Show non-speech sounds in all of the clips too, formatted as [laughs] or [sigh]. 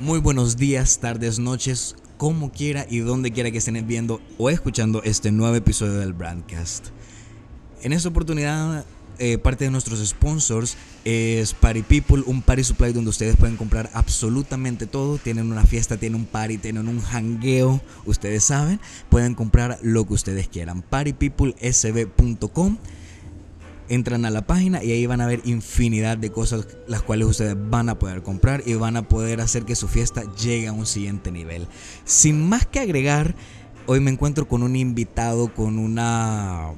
Muy buenos días, tardes, noches, como quiera y donde quiera que estén viendo o escuchando este nuevo episodio del Brandcast. En esta oportunidad, eh, parte de nuestros sponsors es Party People, un party supply donde ustedes pueden comprar absolutamente todo. Tienen una fiesta, tienen un party, tienen un hangueo, ustedes saben. Pueden comprar lo que ustedes quieran. partypeoplesb.com entran a la página y ahí van a ver infinidad de cosas las cuales ustedes van a poder comprar y van a poder hacer que su fiesta llegue a un siguiente nivel. Sin más que agregar, hoy me encuentro con un invitado, con una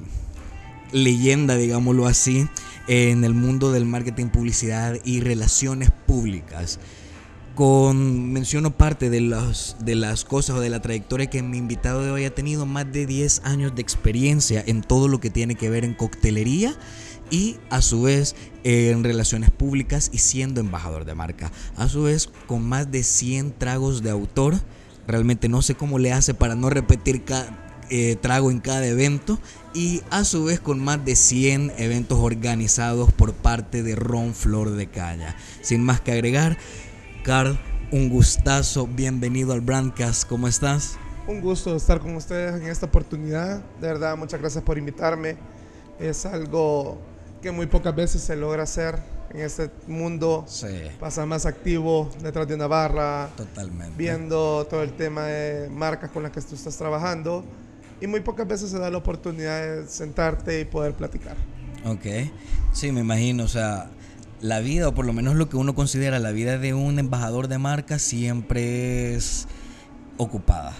leyenda, digámoslo así, en el mundo del marketing, publicidad y relaciones públicas. Con, menciono parte de, los, de las cosas o de la trayectoria que mi invitado de hoy ha tenido más de 10 años de experiencia en todo lo que tiene que ver en coctelería y a su vez en relaciones públicas y siendo embajador de marca. A su vez con más de 100 tragos de autor. Realmente no sé cómo le hace para no repetir eh, trago en cada evento y a su vez con más de 100 eventos organizados por parte de Ron Flor de Caña. Sin más que agregar, Carl, un gustazo, bienvenido al Brandcast, ¿cómo estás? Un gusto estar con ustedes en esta oportunidad. De verdad, muchas gracias por invitarme. Es algo que muy pocas veces se logra hacer en este mundo. Sí. Pasar más activo detrás de una barra. Totalmente. Viendo todo el tema de marcas con las que tú estás trabajando. Y muy pocas veces se da la oportunidad de sentarte y poder platicar. Ok. Sí, me imagino. O sea, la vida, o por lo menos lo que uno considera la vida de un embajador de marca, siempre es ocupada.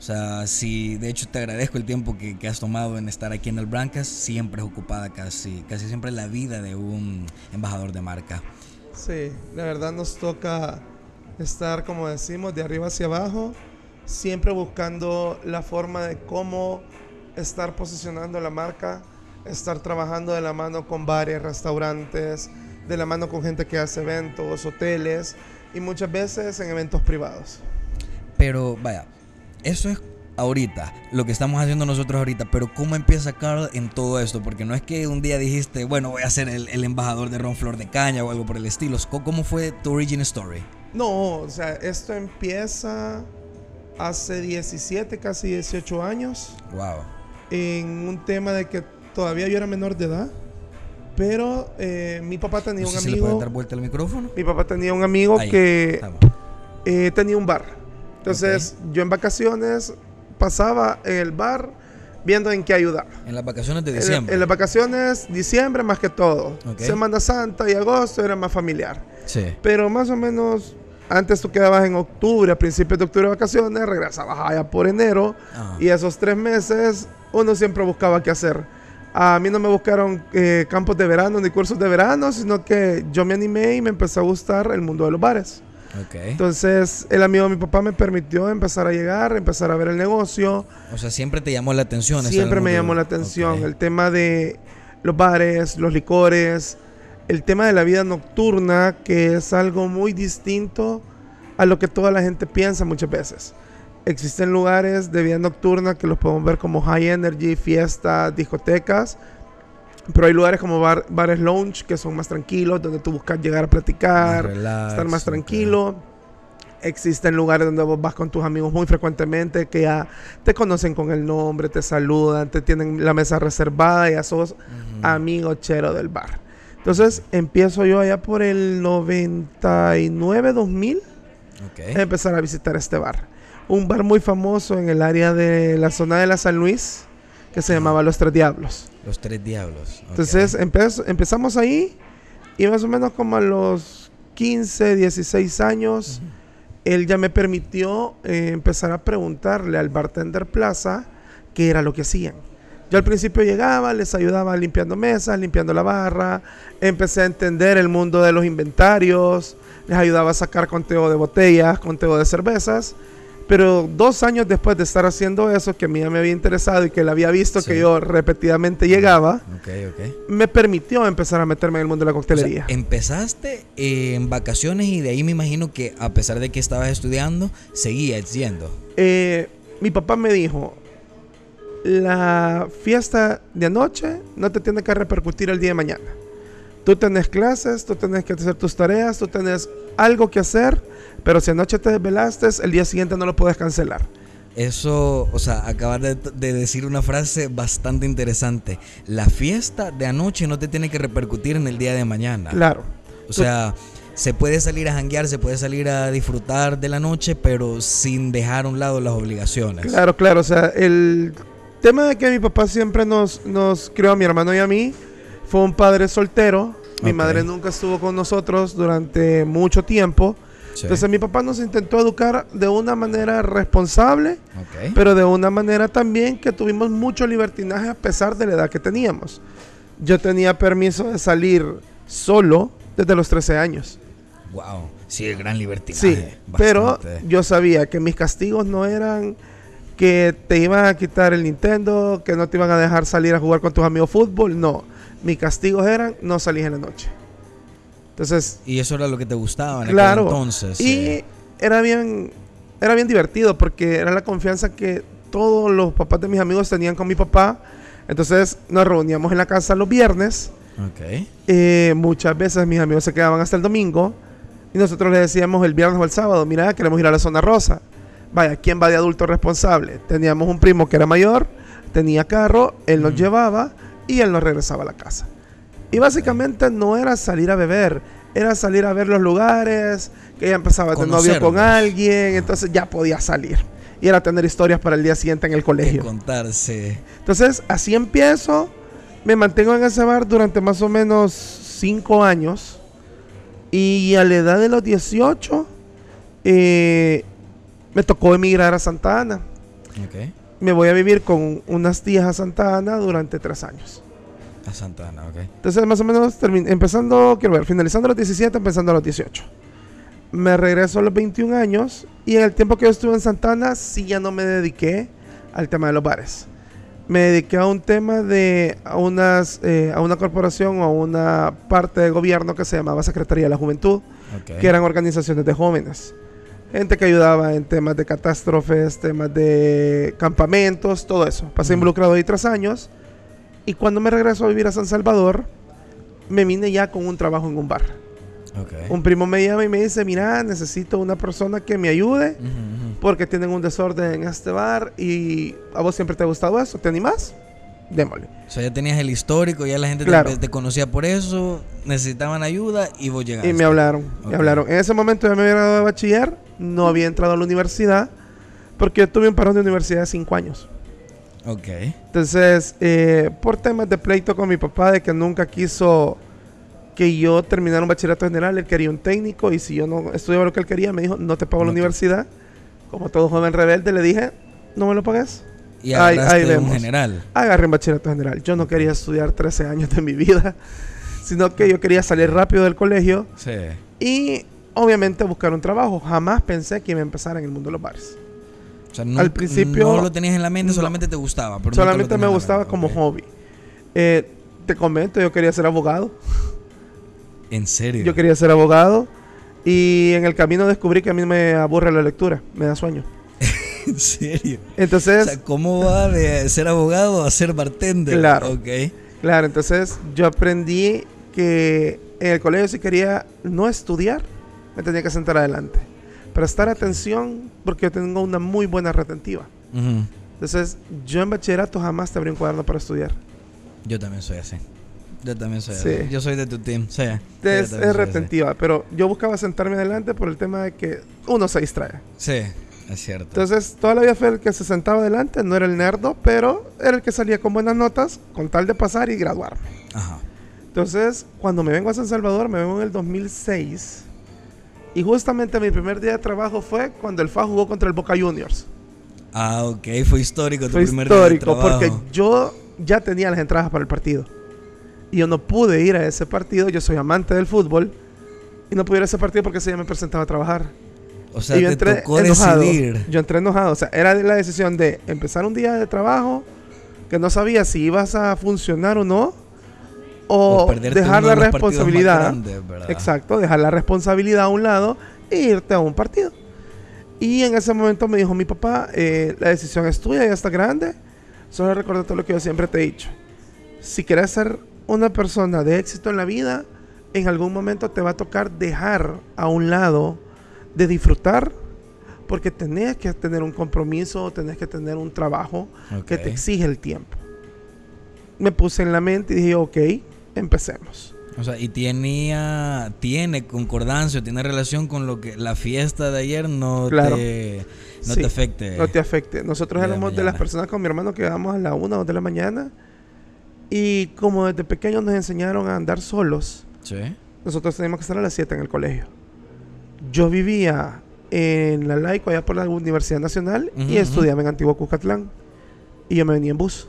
O sea, si de hecho te agradezco el tiempo que, que has tomado en estar aquí en el Brancas, siempre es ocupada casi, casi siempre la vida de un embajador de marca. Sí, la verdad nos toca estar, como decimos, de arriba hacia abajo, siempre buscando la forma de cómo estar posicionando la marca, estar trabajando de la mano con bares, restaurantes, de la mano con gente que hace eventos, hoteles y muchas veces en eventos privados. Pero vaya, eso es ahorita, lo que estamos haciendo nosotros ahorita, pero ¿cómo empieza Carl en todo esto? Porque no es que un día dijiste, bueno, voy a ser el, el embajador de Ron Flor de Caña o algo por el estilo. ¿Cómo fue tu origin story? No, o sea, esto empieza hace 17, casi 18 años. Wow. En un tema de que todavía yo era menor de edad. Pero eh, mi papá tenía No un sé si le amigo. pueden dar vuelta al micrófono. Mi papá tenía un amigo Ahí, que eh, tenía un bar. Entonces, yo en vacaciones pasaba en el bar viendo en qué ayudar. En las vacaciones de diciembre. en las vacaciones, diciembre más que todo. Ok. Semana Santa y agosto era más familiar. Sí. Pero más o menos, antes tú quedabas en octubre, a principios de octubre de vacaciones, regresabas allá por enero. Ah. Y esos tres meses, uno siempre buscaba qué hacer. A mí no me buscaron eh, campos de verano ni cursos de verano, sino que yo me animé y me empezó a gustar el mundo de los bares. Ok. Entonces, el amigo de mi papá me permitió empezar a llegar, empezar a ver el negocio. O sea, siempre te llamó la atención. Siempre me llamó la atención el tema de los bares, los licores, el tema de la vida nocturna, que es algo muy distinto a lo que toda la gente piensa muchas veces. Existen lugares de vida nocturna que los podemos ver como high energy, fiestas, discotecas, pero hay lugares como bar- bares lounge que son más tranquilos, donde tú buscas llegar a platicar, relax, estar más tranquilo. Existen lugares donde vos vas con tus amigos muy frecuentemente que ya te conocen con el nombre, te saludan, te tienen la mesa reservada y ya sos Ujú. amigo chero del bar. Entonces empiezo yo allá por el 99, 2000 Ok. a empezar a visitar este bar. Un bar muy famoso en el área de la zona de la San Luis que se llamaba Los Tres Diablos. Los tres diablos. Entonces empez- empezamos ahí y más o menos como a los 15, 16 años, él ya me permitió eh, empezar a preguntarle al bartender Plaza qué era lo que hacían. Yo al principio llegaba, les ayudaba limpiando mesas, limpiando la barra, empecé a entender el mundo de los inventarios, les ayudaba a sacar conteo de botellas, conteo de cervezas. Pero dos años después de estar haciendo eso, que a mí ya me había interesado y que él había visto Sí. que yo repetidamente llegaba, me permitió empezar a meterme en el mundo de la O sea, coctelería. empezaste eh, en vacaciones y de ahí me imagino que a pesar de que estabas estudiando, seguías yendo. Eh, mi papá me dijo, la fiesta de anoche no te tiene que repercutir el día de mañana. Tú tenés clases, tú tenés que hacer tus tareas, tú tenés algo que hacer, pero si anoche te desvelaste, el día siguiente no lo puedes cancelar. Eso, o sea, acabas de, de decir una frase bastante interesante. La fiesta de anoche no te tiene que repercutir en el día de mañana. Claro. O sea, se puede salir a janguear, se puede salir a disfrutar de la noche, pero sin dejar a un lado las obligaciones. Claro, claro. O sea, el tema de que mi papá siempre nos, nos crió a mi hermano y a mí fue un padre soltero. Mi madre nunca estuvo con nosotros durante mucho tiempo. Sí. Entonces mi papá nos intentó educar de una manera responsable, pero de una manera también que tuvimos mucho libertinaje a pesar de la edad que teníamos. Yo tenía permiso de salir solo desde los 13 años. Wow. Sí, el gran libertinaje. Sí, pero bastante. yo sabía que mis castigos no eran que te iban a quitar el Nintendo, que no te iban a dejar salir a jugar con tus amigos fútbol, no. Mis castigos eran no salir en la noche. Entonces, Y eso era lo que te gustaba en aquel claro. entonces. y eh. era bien era bien divertido porque era la confianza que todos los papás de mis amigos tenían con mi papá. Entonces, nos reuníamos en la casa los viernes. Ok. Eh, muchas veces mis amigos se quedaban hasta el domingo y nosotros les decíamos el viernes o el sábado, mira, queremos ir a la zona rosa. Vaya, ¿quién va de adulto responsable? Teníamos un primo que era mayor, tenía carro, él nos Ujú. llevaba y él nos regresaba a la casa. Y básicamente no era salir a beber, era salir a ver los lugares, que ya empezaba de novio con alguien, entonces ya podía salir. Y era tener historias para el día siguiente en el Que colegio. contarse. Entonces, así empiezo. Me mantengo en ese bar durante más o menos 5 años. Y a la edad de los 18, eh, me tocó emigrar a Santa Ana. Ok. Me voy a vivir con unas tías a Santa Ana durante 3 años. A Santa Ana, ok. Entonces, más o menos, empezando, quiero ver, finalizando a los 17, empezando a los 18. Me regreso a los 21 años y en el tiempo que yo estuve en Santana, sí ya no me dediqué al tema de los bares. Me dediqué a un tema de a unas, eh, a una corporación o a una parte de gobierno que se llamaba Secretaría de la Juventud, Ok. que eran organizaciones de jóvenes. Gente que ayudaba en temas de catástrofes, temas de campamentos, todo eso. Pasé Ujú. involucrado ahí tres años. Y cuando me regreso a vivir a San Salvador, me vine ya con un trabajo en un bar. Ok. Un primo me llama y me dice, mira, necesito una persona que me ayude Ujú, ujú. porque tienen un desorden en este bar y a vos siempre te ha gustado eso, ¿te animás? Démosle. O sea, ya tenías el histórico, ya la gente te- Claro. te, conocía por eso, necesitaban ayuda y vos llegaste. Y me hablaron, Ok. me hablaron. En ese momento ya me había graduado de bachiller, no había entrado a la universidad porque yo tuve un parón de universidad de cinco años. Ok. Entonces, eh, por temas de pleito con mi papá, de que nunca quiso que yo terminara un bachillerato general, él quería un técnico y si yo no estudiaba lo que él quería, me dijo, no te pago la te- universidad. Como todo joven rebelde, le dije, no me lo pagues. Y Ahí- ahí de un vemos. general. Agarré un bachillerato general. Yo no quería estudiar 13 años de mi vida, [laughs] sino que yo quería salir rápido del colegio Sí. y obviamente buscar un trabajo. Jamás pensé que iba a empezar en el mundo de los bares. O sea, nunca- principio- No lo tenías en la mente, solamente te gustaba. pero Solamente me gustaba como hobby. Eh, te comento, yo quería ser abogado. En serio. Yo quería ser abogado y en el camino descubrí que a mí me aburre la lectura, me da sueño. [laughs] En serio. Entonces, o sea, ¿cómo va de ser abogado a ser bartender? Claro. Ok. claro, entonces yo aprendí que en el colegio si quería no estudiar, me tenía que sentar adelante. Prestar atención porque yo tengo una muy buena retentiva. Entonces, yo en bachillerato jamás te abrí un cuaderno para estudiar. Yo también soy así. Yo también soy Sí. así. Yo soy de tu team. Sí. Es, es así. retentiva, pero yo buscaba sentarme adelante por el tema de que uno se distrae. Sí, es cierto. Entonces, toda la vida fue el que se sentaba adelante, no era el nerdo, pero era el que salía con buenas notas, con tal de pasar y graduarme. Ajá. Entonces, cuando me vengo a San Salvador, me vengo en el 2006. Y justamente mi primer día de trabajo fue cuando el FA jugó contra el Boca Juniors. Ah, ok. Fue histórico tu Fue primer día de histórico porque trabajo. yo ya tenía las entradas para el partido. Y yo no pude ir a ese partido, yo soy amante del fútbol. Y no pude ir a ese partido porque ese día me presentaba a trabajar. O sea, y yo te entré tocó enojado. decidir. Yo entré enojado. O sea, era la decisión de empezar un día de trabajo que no sabía si ibas a funcionar o no. O, dejar la de responsabilidad. Exacto, dejar la responsabilidad a un lado e irte a un partido. Y en ese momento me dijo mi papá, eh, la decisión es tuya, ya está grande. Solo recuerda todo lo que yo siempre te he dicho. Si quieres ser una persona de éxito en la vida, en algún momento te va a tocar dejar a un lado de disfrutar porque tenés que tener un compromiso, tenés que tener un trabajo que te exige el tiempo. Me puse en la mente y dije, ok, empecemos. O sea, y tenía, tiene concordancia, tiene relación con lo que la fiesta de ayer no Claro. te, no Sí, te afecte. No te afecte. Nosotros de éramos de las personas con mi hermano que íbamos a la una o dos de la mañana y como desde pequeños nos enseñaron a andar solos, Sí. nosotros teníamos que estar a las 7 en el colegio. Yo vivía en la Laico, allá por la Universidad Nacional, y estudiaba en Antiguo Cuscatlán. Y yo me venía en bus.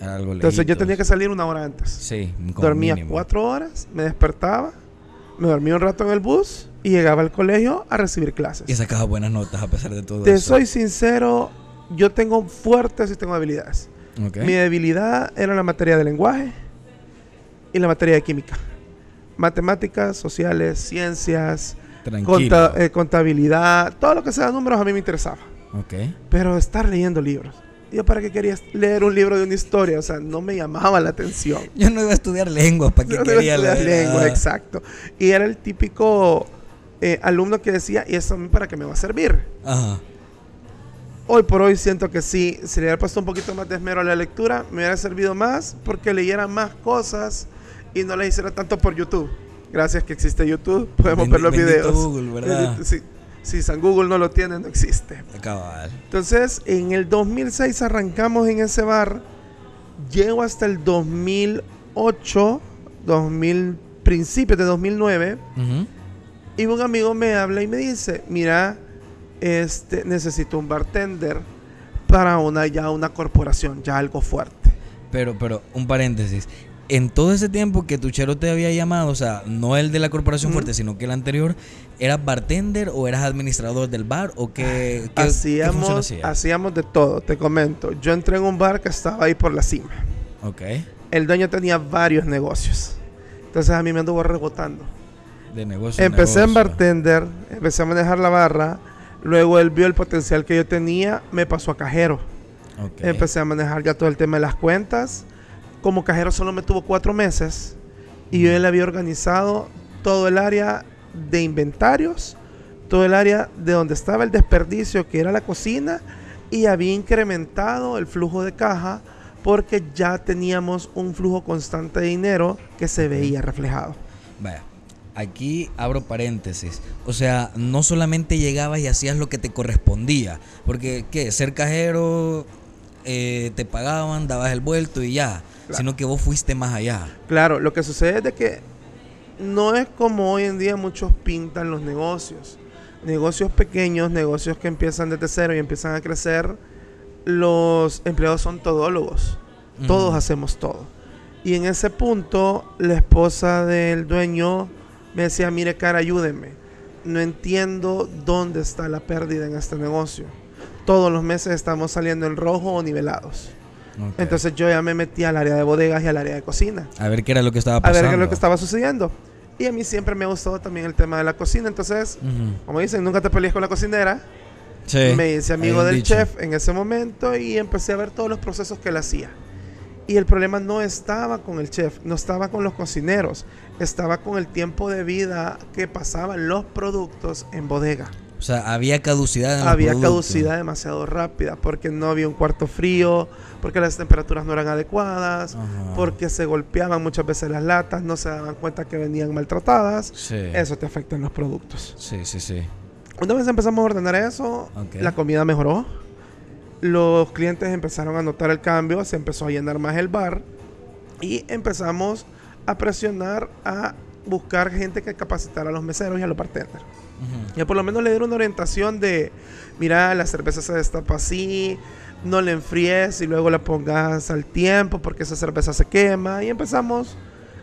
Algo Entonces yo tenía que salir una hora antes. Sí, Dormía mínimo. cuatro horas, me despertaba, me dormía un rato en el bus y llegaba al colegio a recibir clases. Y sacaba buenas notas a pesar de todo Te eso. soy sincero, yo tengo fuertes y tengo habilidades. Mi debilidad era la materia de lenguaje y la materia de química. Matemáticas, sociales, ciencias. Conta- eh, contabilidad, todo lo que sea números a mí me interesaba. Pero estar leyendo libros. ¿Yo para qué quería leer un libro de una historia? O sea, no me llamaba la atención. Yo no iba a estudiar lenguas, ¿para qué Yo [laughs] no iba a quería estudiar leer? lengua, Ah, exacto. Y era el típico eh, alumno que decía, ¿y eso a mí para qué me va a servir? Ajá. Hoy por hoy siento que sí, si le hubiera puesto un poquito más de esmero a la lectura, me hubiera servido más porque leyera más cosas y no le hiciera tanto por YouTube. Gracias que existe YouTube, [laughs] podemos ver los videos. Google, ¿verdad? Sí. Si San Google no lo tiene, no existe. Cabal. Entonces, en el 2006 arrancamos en ese bar. Llego hasta el 2008, 2000, principios de 2009. Ujú. Y un amigo me habla y me dice, mira, este, necesito un bartender para una, ya una corporación, ya algo fuerte. Pero, pero, un paréntesis. En todo ese tiempo que tu chero te había llamado, o sea, no el de la Corporación. Fuerte, sino que el anterior, ¿eras bartender o eras administrador del bar o qué, qué, Hacíamos, hacíamos de todo, te comento. Yo entré en un bar que estaba ahí por la cima. Ok. El dueño tenía varios negocios. Entonces a mí me anduvo rebotando. De negocio. Empecé en bartender, empecé a manejar la barra. Luego él vio el potencial que yo tenía, me pasó a cajero. Ok. Empecé a manejar ya todo el tema de las cuentas. Como cajero solo me tuvo cuatro meses. Y yo le había organizado todo el área de inventarios, todo el área de donde estaba el desperdicio, que era la cocina, y había incrementado el flujo de caja porque ya teníamos un flujo constante de dinero que se veía reflejado. Vaya, aquí abro paréntesis. O sea, no solamente llegabas y hacías lo que te correspondía. Porque, ¿qué? Ser cajero, eh, te pagaban, dabas el vuelto y ya. Claro. Sino que vos fuiste más allá. Claro, lo que sucede es de que no es como hoy en día muchos pintan los negocios. Negocios pequeños, negocios que empiezan desde cero y empiezan a crecer, los empleados son todólogos. Todos hacemos todo. Y en ese punto, la esposa del dueño me decía, mire cara, ayúdeme. No entiendo dónde está la pérdida en este negocio. Todos los meses estamos saliendo en rojo o nivelados. Entonces yo ya me metí al área de bodegas y al área de cocina a ver qué era lo que estaba a pasando. ver qué es lo que estaba sucediendo. Y a mí siempre me ha gustado también el tema de la cocina. Entonces, como dicen, nunca te pelees con la cocinera. Sí, me hice amigo del dicho. chef en ese momento y empecé a ver todos los procesos que él hacía. Y el problema no estaba con el chef, no estaba con los cocineros, estaba con el tiempo de vida que pasaban los productos en bodega. O sea, había caducidad en Había caducidad demasiado rápida porque no había un cuarto frío, porque las temperaturas no eran adecuadas, Ajá. porque se golpeaban muchas veces las latas, no se daban cuenta que venían maltratadas. Sí. Eso te afecta en los productos. Sí, sí, sí. Una vez empezamos a ordenar eso, la comida mejoró. Los clientes empezaron a notar el cambio, se empezó a llenar más el bar y empezamos a presionar a buscar gente que capacitara a los meseros y a los bartenders. Ujú. Ya por lo menos le dieron una orientación de, mira, la cerveza se destapa así, no la enfríes y luego la pongas al tiempo porque esa cerveza se quema. Y empezamos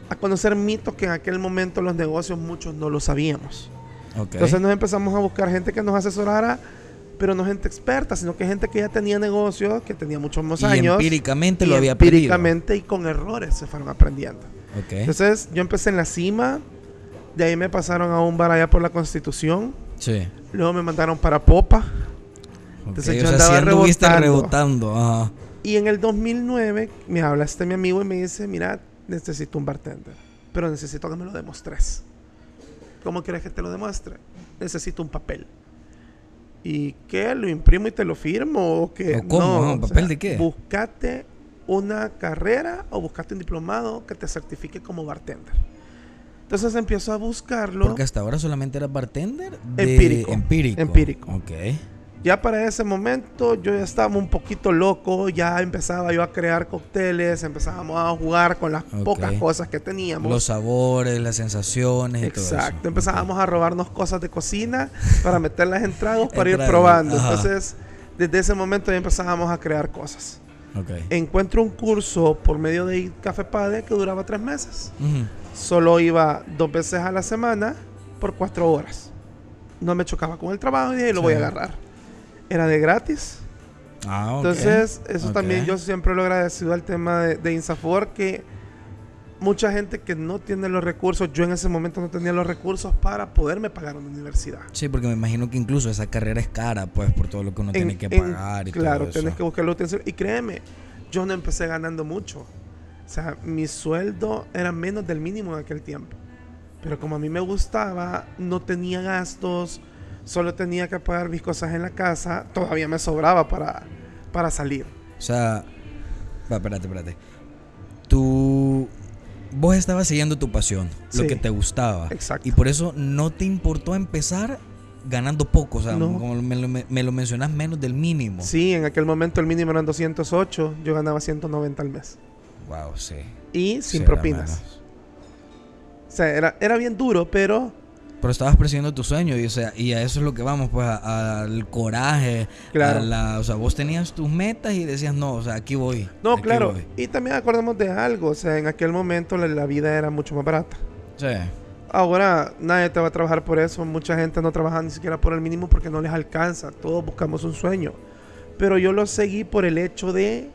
a conocer mitos que en aquel momento los negocios muchos no lo sabíamos. Ok. Entonces nos empezamos a buscar gente que nos asesorara, pero no gente experta, sino que gente que ya tenía negocios, que tenía muchos más y años. empíricamente y lo había aprendido. empíricamente y con errores se fueron aprendiendo. Ok. Entonces yo empecé en la cima, de ahí me pasaron a un bar allá por la Constitución, Sí. luego me mandaron para Popa, Entonces o yo sea, andaba sí anduviste rebotando. rebotando. Ajá. y en el 2009 me habla este mi amigo y me dice, mira, necesito un bartender, pero necesito que me lo demostres. ¿Cómo quieres que te lo demuestre? Necesito un papel. ¿Y qué? ¿Lo imprimo y te lo firmo? ¿O qué? ¿O cómo? No, ¿Un o papel sea, de qué? Buscate una carrera o buscate un diplomado que te certifique como bartender. Entonces empiezo a buscarlo. Porque hasta ahora solamente eras bartender. de- Empírico. Empírico. Empírico. Ok. Ya para ese momento yo ya estaba un poquito loco, ya empezaba yo a crear cócteles, empezábamos a jugar con las Ok. pocas cosas que teníamos. Los sabores, las sensaciones y todo eso. Exacto, empezábamos a robarnos cosas de cocina [laughs] para meterlas en tragos para ir probando. ajá. Entonces, desde ese momento ya empezábamos a crear cosas. Ok. Encuentro un curso por medio de Café Pade que duraba tres meses. Ujú. Solo iba dos veces a la semana por cuatro horas. No me chocaba con el trabajo y dije, lo voy a agarrar. Era de gratis. Ah, ok. Entonces, eso también yo siempre lo he agradecido al tema de, de Insafor, que mucha gente que no tiene los recursos, yo en ese momento no tenía los recursos para poderme pagar una universidad. Sí, porque me imagino que incluso esa carrera es cara, pues, por todo lo que uno tiene que en- pagar y claro, todo eso. tienes que buscar la. Y créeme, yo no empecé ganando mucho. O sea, mi sueldo era menos del mínimo en aquel tiempo. Pero como a mí me gustaba, no tenía gastos, solo tenía que pagar mis cosas en la casa, todavía me sobraba para, para salir. O sea, va, espérate, espérate. Tú, vos estabas siguiendo tu pasión, lo que te gustaba. Exacto. Y por eso no te importó empezar ganando poco, o sea, No. como me lo, me lo mencionas menos del mínimo. Sí, en aquel momento el mínimo eran 208, yo ganaba 190 al mes. Wow, sí. Y sin propinas. O sea, era, era bien duro, pero Pero estabas persiguiendo tu sueño y, o sea, y a eso es lo que vamos, pues, a- al coraje. Claro. a la- o sea, vos tenías tus metas y decías, no, o sea, aquí voy. no, aquí claro. voy". Y también acordamos de algo, o sea, en aquel momento la, la vida era mucho más barata. Sí. Ahora nadie te va a trabajar por eso, mucha gente no trabaja ni siquiera por el mínimo porque no les alcanza, todos buscamos un sueño. Pero yo lo seguí por el hecho de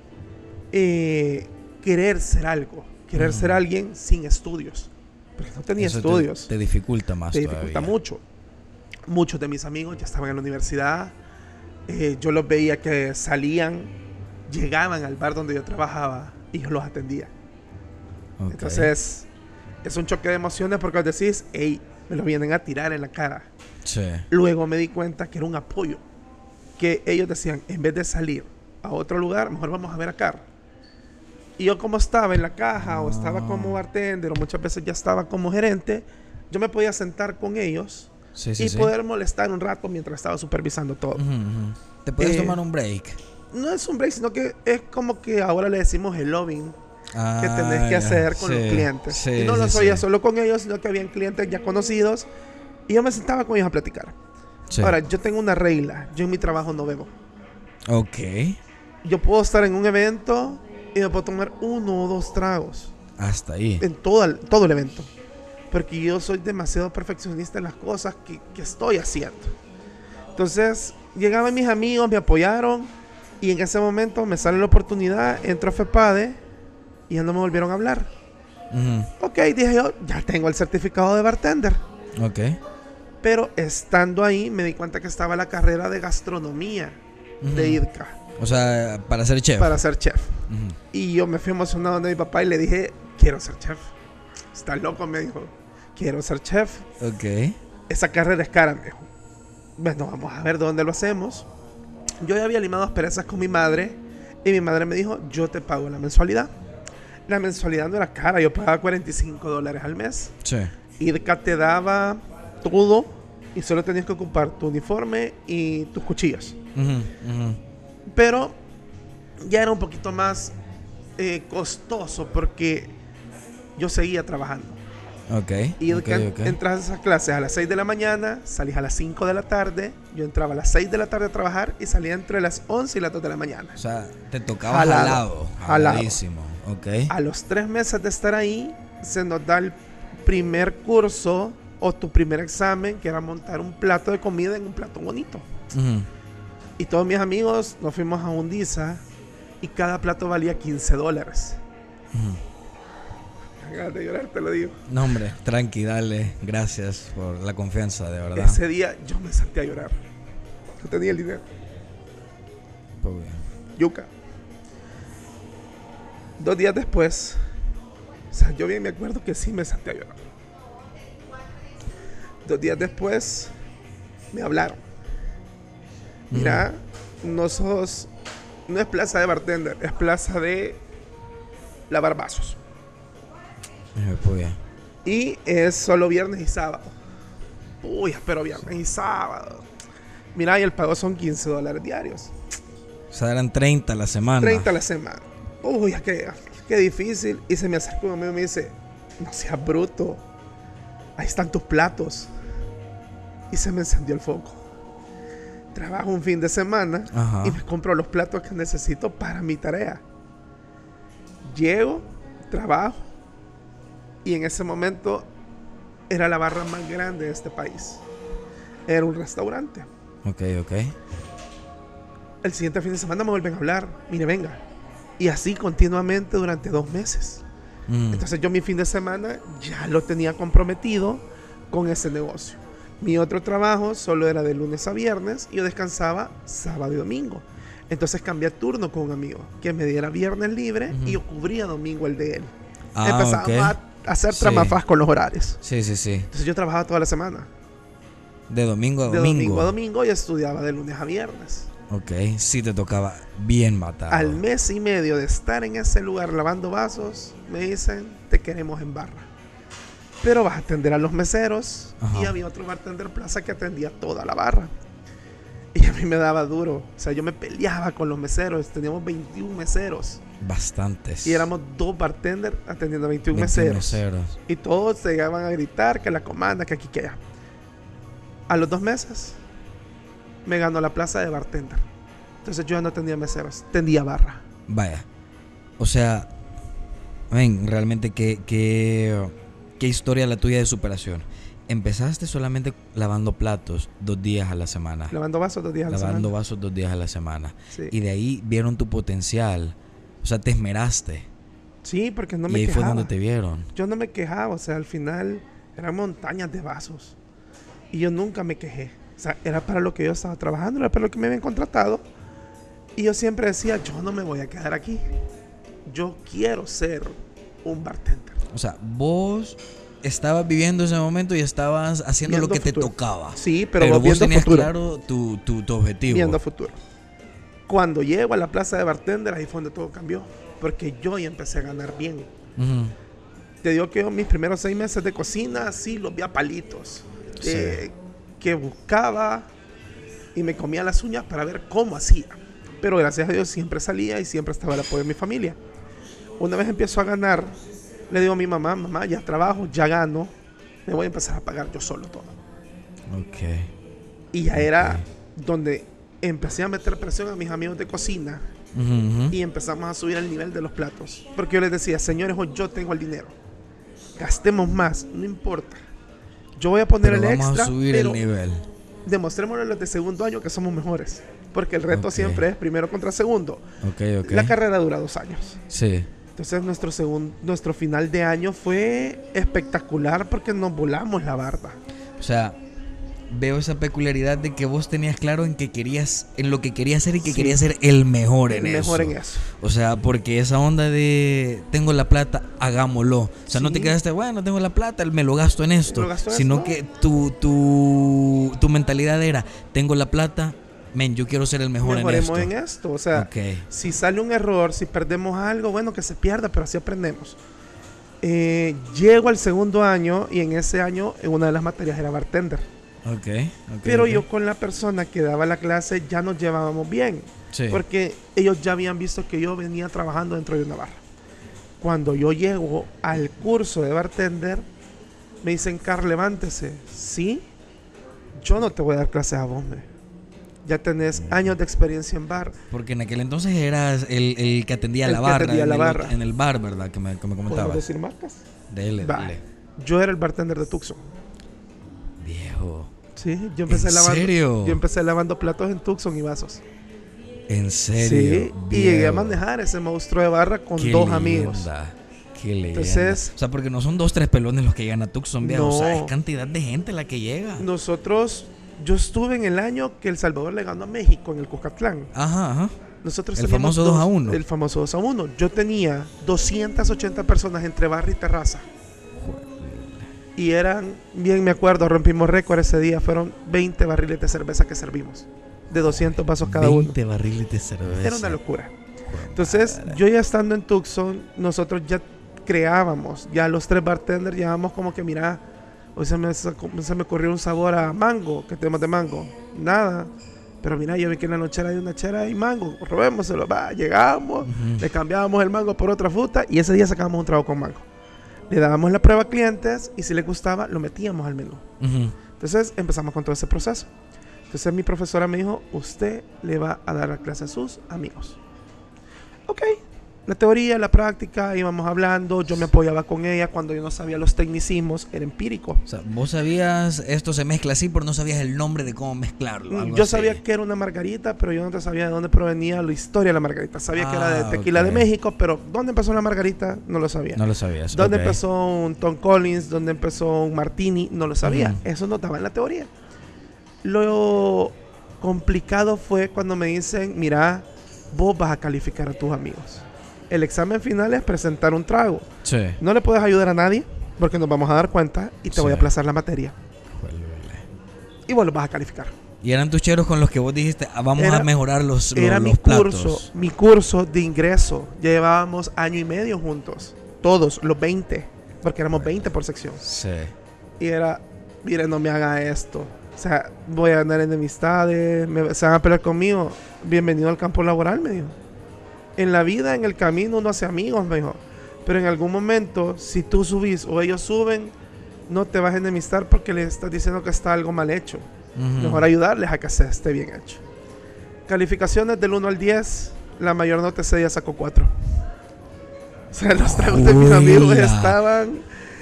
eh, querer ser algo, querer ser alguien sin estudios. Porque no tenía Eso estudios. Te, dificulta más te dificulta todavía. mucho. Muchos de mis amigos ya estaban en la universidad. eh, yo los veía que salían, llegaban al bar donde yo trabajaba y yo los atendía. Entonces, es un choque de emociones porque os decís, hey, me lo vienen a tirar en la cara. Sí. Luego me di cuenta que era un apoyo. Que ellos decían, en vez de salir a otro lugar, mejor vamos a ver acá. Y yo como estaba en la caja o estaba Ah. como bartender o muchas veces ya estaba como gerente, yo me podía sentar con ellos Sí, sí, y sí. poder molestar un rato mientras estaba supervisando todo. Ujú, ujú. Te puedes Eh, tomar un break. No es un break, sino que es como que ahora le decimos el lobbying que Ah, tenés que hacer con los clientes. y no lo sí. solo con ellos, sino que habían clientes ya conocidos y yo me sentaba con ellos a platicar. Ahora, yo tengo una regla, yo en mi trabajo no bebo. Ok. Yo puedo estar en un evento y me puedo tomar uno o dos tragos Hasta ahí. en todo el, todo el evento. Porque yo soy demasiado perfeccionista en las cosas que, que estoy haciendo. Entonces, llegaban mis amigos, me apoyaron y en ese momento me sale la oportunidad, entro a FEPADE y ya no me volvieron a hablar. Ujú. Ok, dije yo, ya tengo el certificado de bartender. Ok. Pero estando ahí me di cuenta que estaba la carrera de gastronomía de Ujú. IDCA O sea, para ser chef. para ser chef. Ujú. Y yo me fui emocionado de mi papá y le dije, quiero ser chef. Está loco, me dijo. Quiero ser chef. Ok. Esa carrera es cara, me dijo. Bueno, vamos a ver dónde lo hacemos. Yo ya había limado asperezas con mi madre y mi madre me dijo, yo te pago la mensualidad. La mensualidad no era cara, yo pagaba 45 dólares al mes. Sí. IDCA te daba todo y solo tenías que ocupar tu uniforme y tus cuchillas. Ujú, ujú. Pero ya era un poquito más eh, costoso porque yo seguía trabajando. Ok. Y ok, que ok. entras a esas clases a las 6 de la mañana, salís a las 5 de la tarde. Yo entraba a las 6 de la tarde a trabajar y salía entre las 11 y las 2 de la mañana. O sea, te tocaba Jalado. jalado. Jalado. A los 3 meses de estar ahí, se nos da el primer curso o tu primer examen, que era montar un plato de comida en un plato bonito. Ujú. Y todos mis amigos nos fuimos a Undiza y cada plato valía 15 dólares. Ganas de llorar, te lo digo. No, hombre, tranqui, dale. Gracias por la confianza, de verdad. Ese día yo me senté a llorar. No tenía el dinero. Bien. Yuca. Dos días después, O sea, yo bien me acuerdo que sí me senté a llorar. Dos días después me hablaron. Mira, no sos. No es plaza de bartender, es plaza de lavar vasos. Pues. Y es solo viernes y sábado. Uy, pero viernes y sábado. Mira, y el pago son 15 dólares diarios. O sea, eran 30 a la semana. 30 a la semana. Uy, qué, qué difícil. Y se me acerca un amigo y me dice, no seas bruto. Ahí están tus platos. Y se me encendió el foco. Trabajo un fin de semana Ajá. y me compro los platos que necesito para mi tarea. Llego, trabajo y en ese momento era la barra más grande de este país. Era un restaurante. Ok, ok. El siguiente fin de semana me vuelven a hablar. Mire, venga. Y así continuamente durante dos meses. Mm, Entonces yo mi fin de semana ya lo tenía comprometido con ese negocio. Mi otro trabajo solo era de lunes a viernes y yo descansaba sábado y domingo. Entonces cambié turno con un amigo que me diera viernes libre y yo cubría domingo el de él. Ah, Empezábamos ok. a hacer Sí. tramafas con los horarios. Sí, sí, sí. Entonces yo trabajaba toda la semana. De domingo a De domingo. domingo a domingo y estudiaba de lunes a viernes. Ok, sí te tocaba bien matado. Al mes y medio de estar en ese lugar lavando vasos, me dicen, te queremos en barra. Pero vas a atender a los meseros. Ajá. Y había otro bartender plaza que atendía toda la barra. Y a mí me daba duro. O sea, yo me peleaba con los meseros. Teníamos 21 meseros. Bastantes. Y éramos dos bartenders atendiendo a 21, 21 meseros. meseros. Y todos se llegaban a gritar que la comanda, que aquí, que allá. A los dos meses, me ganó la plaza de bartender. Entonces yo ya no atendía meseros, tendía barra. Vaya. O sea, ven, realmente qué, qué historia la tuya de superación. Empezaste solamente lavando platos dos días a la semana. Lavando vasos dos días a la lavando semana. vasos dos días a la semana. Sí. Y de ahí vieron tu potencial. O sea, te esmeraste. Sí, porque no y me ahí fue quejaba. donde te vieron. Yo no me quejaba, o sea, al final eran montañas de vasos. Y yo nunca me quejé. O sea, era para lo que yo estaba trabajando, era para lo que me habían contratado. Y yo siempre decía, yo no me voy a quedar aquí. Yo quiero ser un bartender. O sea, vos estabas viviendo ese momento y estabas haciendo Viendo lo que te tocaba. Sí, pero, Pero, vos viendo tenías futuro. claro tu, tu, tu objetivo. Viendo futuro. Cuando llego a la plaza de bartender, ahí fue donde todo cambió. Porque yo ya empecé a ganar bien. Te digo que yo mis primeros seis meses de cocina, sí, los vi a palitos. Sí. Eh, que buscaba y me comía las uñas para ver cómo hacía. Pero gracias a Dios siempre salía y siempre estaba el apoyo de mi familia. Una vez empiezo a ganar, le digo a mi mamá, mamá, ya trabajo, ya gano, me voy a empezar a pagar yo solo todo. Ok. Y ya era donde empecé a meter presión a mis amigos de cocina y empezamos a subir el nivel de los platos. Porque yo les decía, señores, hoy yo tengo el dinero. Gastemos más, no importa. Yo voy a poner Pero el vamos extra, a subir pero el nivel. demostrémosle a los de segundo año que somos mejores. Porque el reto siempre es primero contra segundo. Ok, ok. La carrera dura dos años. Sí. Entonces nuestro, segun- nuestro final de año fue espectacular porque nos volamos la barba. O sea, veo esa peculiaridad de que vos tenías claro en que querías, en lo que querías ser y que Sí. querías ser el mejor en mejor eso. en eso. O sea, porque esa onda de tengo la plata, hagámoslo. O sea, no te quedaste, bueno, tengo la plata, me lo gasto en esto. Gasto sino esto. que tu, tu, tu mentalidad era, tengo la plata, men, yo quiero ser el mejor en Mejoremos esto. en esto. O sea, Ok. si sale un error, si perdemos algo, bueno, que se pierda, pero así aprendemos. Eh, llego al segundo año y en ese año en una de las materias era bartender. Ok, ok, pero yo con la persona que daba la clase ya nos llevábamos bien. Sí. Porque ellos ya habían visto que yo venía trabajando dentro de una barra. Cuando yo llego al curso de bartender, me dicen, Carl, levántese. Sí, yo no te voy a dar clases a vos, me. Ya tenés años de experiencia en bar. Porque en aquel entonces eras el, el que atendía El la que barra. atendía en, la el, barra. en el bar, ¿verdad? Que me, que me ¿Podemos comentabas. decir marcas? Dele, dele. Yo era el bartender de Tucson. Viejo. Sí, yo empecé ¿En lavando. serio? Yo empecé lavando platos en Tucson y vasos. En Sí, serio. y llegué a manejar ese monstruo de barra con Qué dos leyenda, amigos. Qué leyenda. Entonces- o sea, porque no son dos, tres pelones los que llegan a Tucson, viejo. O sea, No. es cantidad de gente la que llega. Nosotros, yo estuve en el año que El Salvador le ganó a México en el Cucatlán. Ajá, ajá. Nosotros El famoso 2 a 1. El famoso 2 a 1. Yo tenía 280 personas entre barra y terraza. Y eran, bien me acuerdo, rompimos récord ese día. Fueron 20 barriles de cerveza que servimos. De 200 vasos cada uno. 20 barriles de cerveza. Era una locura. Entonces, yo ya estando en Tucson, nosotros ya creábamos, ya los tres bartenders llevábamos como que, mira, hoy se me, sacó- se me ocurrió un sabor a mango, que tenemos de mango. Nada. Pero mira, yo vi que en la nochera hay una chera y mango, robémoselo, va, llegamos, Ujú. le cambiábamos el mango por otra fruta y ese día sacábamos un trago con mango. Le dábamos la prueba a clientes y si les gustaba, lo metíamos al menú. Ujú. Entonces empezamos con todo ese proceso. Entonces mi profesora me dijo, usted le va a dar la clase a sus amigos. Ok, la teoría, la práctica, íbamos hablando, yo me apoyaba con ella cuando yo no sabía los tecnicismos, era empírico. O sea, vos sabías, esto se mezcla así, pero no sabías el nombre de cómo mezclarlo. algo Mm, Yo así. sabía que era una margarita, pero yo no te sabía de dónde provenía la historia de la margarita. Sabía que era Ah, de tequila ok. de México, pero dónde empezó la margarita no lo sabía. No lo sabías. ¿Dónde empezó un Tom Collins? ¿Dónde empezó un Martini? No lo sabía. Eso no estaba en la teoría. Lo complicado fue cuando me dicen, mira, vos vas a calificar a tus amigos. El examen final es presentar un trago. Sí. No le puedes ayudar a nadie porque nos vamos a dar cuenta y te voy a aplazar la materia. Y vos lo vas a calificar. Y eran tus cheros con los que vos dijiste, "Ah, vamos Era- a mejorar los, los, Era mi los platos". curso, mi curso de ingreso. Ya llevábamos año y medio juntos. Todos, los 20. Porque éramos 20 por sección. Sí. Y era, mire, no me haga esto. O sea, voy a andar en enemistades, me- se van a pelear conmigo. Bienvenido al campo laboral, me dijo. En la vida, en el camino, uno hace amigos, me dijo. Pero en algún momento, si tú subís o ellos suben, no te vas a enemistar porque les estás diciendo que está algo mal hecho. Mejor ayudarles a que se esté bien hecho. Calificaciones del 1 al 10, la mayor nota ese día sacó 4. O sea, los tragos de mis amigos estaban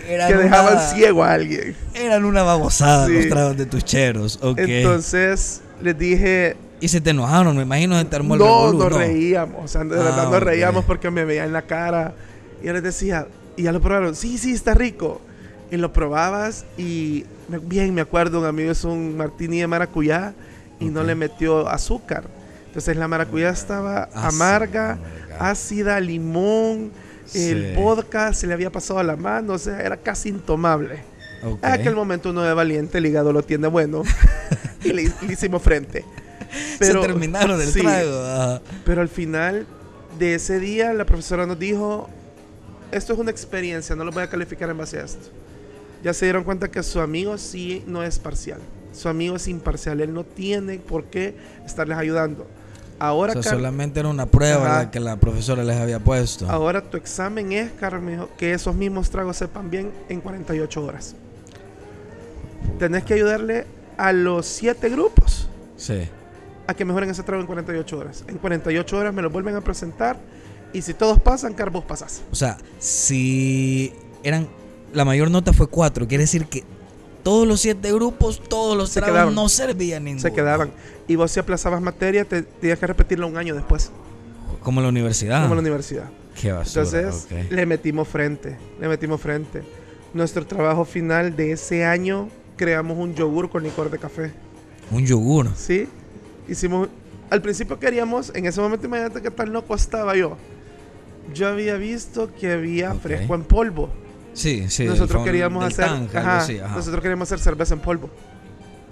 Eran que dejaban una- ciego a alguien. Eran una babosada Sí. los tragos de tus cheros. Ok. Entonces les dije, y se te enojaron, me imagino, se te armó el no, revolú, nos reíamos. O sea, de Ah, verdad nos ok. reíamos porque me veía en la cara. Y yo les decía, y ya lo probaron, sí, sí, está rico. Y lo probabas y me- bien me acuerdo, un amigo es un martini de maracuyá y no Ok. le metió azúcar. Entonces la maracuyá estaba Ácida, amarga, ácida, limón, el Sí. vodka se le había pasado a la mano, o sea, era casi intomable. Ok. En aquel momento uno de valiente, el hígado lo tiene bueno. [laughs] y le, le hicimos frente. [laughs] se terminaron el sí, trago. Pero al final de ese día, la profesora nos dijo: Esto es una experiencia, no lo voy a calificar en base a esto. Ya se dieron cuenta que su amigo sí no es parcial. Su amigo es imparcial. Él no tiene por qué estarles ayudando. Ahora, O sea, Car- solamente era una prueba Ajá. la que la profesora les había puesto. ahora tu examen es, Carmen, que esos mismos tragos sepan bien en 48 horas. Tenés que ayudarle a los siete grupos Sí. A que mejoren ese trago en 48 horas. En 48 horas me lo vuelven a presentar y si todos pasan, Car, vos pasás. O sea, si eran. La mayor nota fue 4, quiere decir que todos los siete grupos, todos los Se tragos quedaban. no servían ninguno. Se quedaban. Y vos si aplazabas materia, te tenías que repetirlo un año después, Como la universidad. como la universidad. Qué basura. Entonces, le metimos frente, le metimos frente. Nuestro trabajo final de ese año, creamos un yogur con licor de café. Un yogur. ¿Sí? Hicimos... Al principio queríamos, en ese momento imagínate qué tan loco estaba yo. Yo había visto que había Ok. fresco en polvo. Sí, sí. nosotros queríamos hacer... Algo ajá, así, ajá. Nosotros queríamos hacer cerveza en polvo.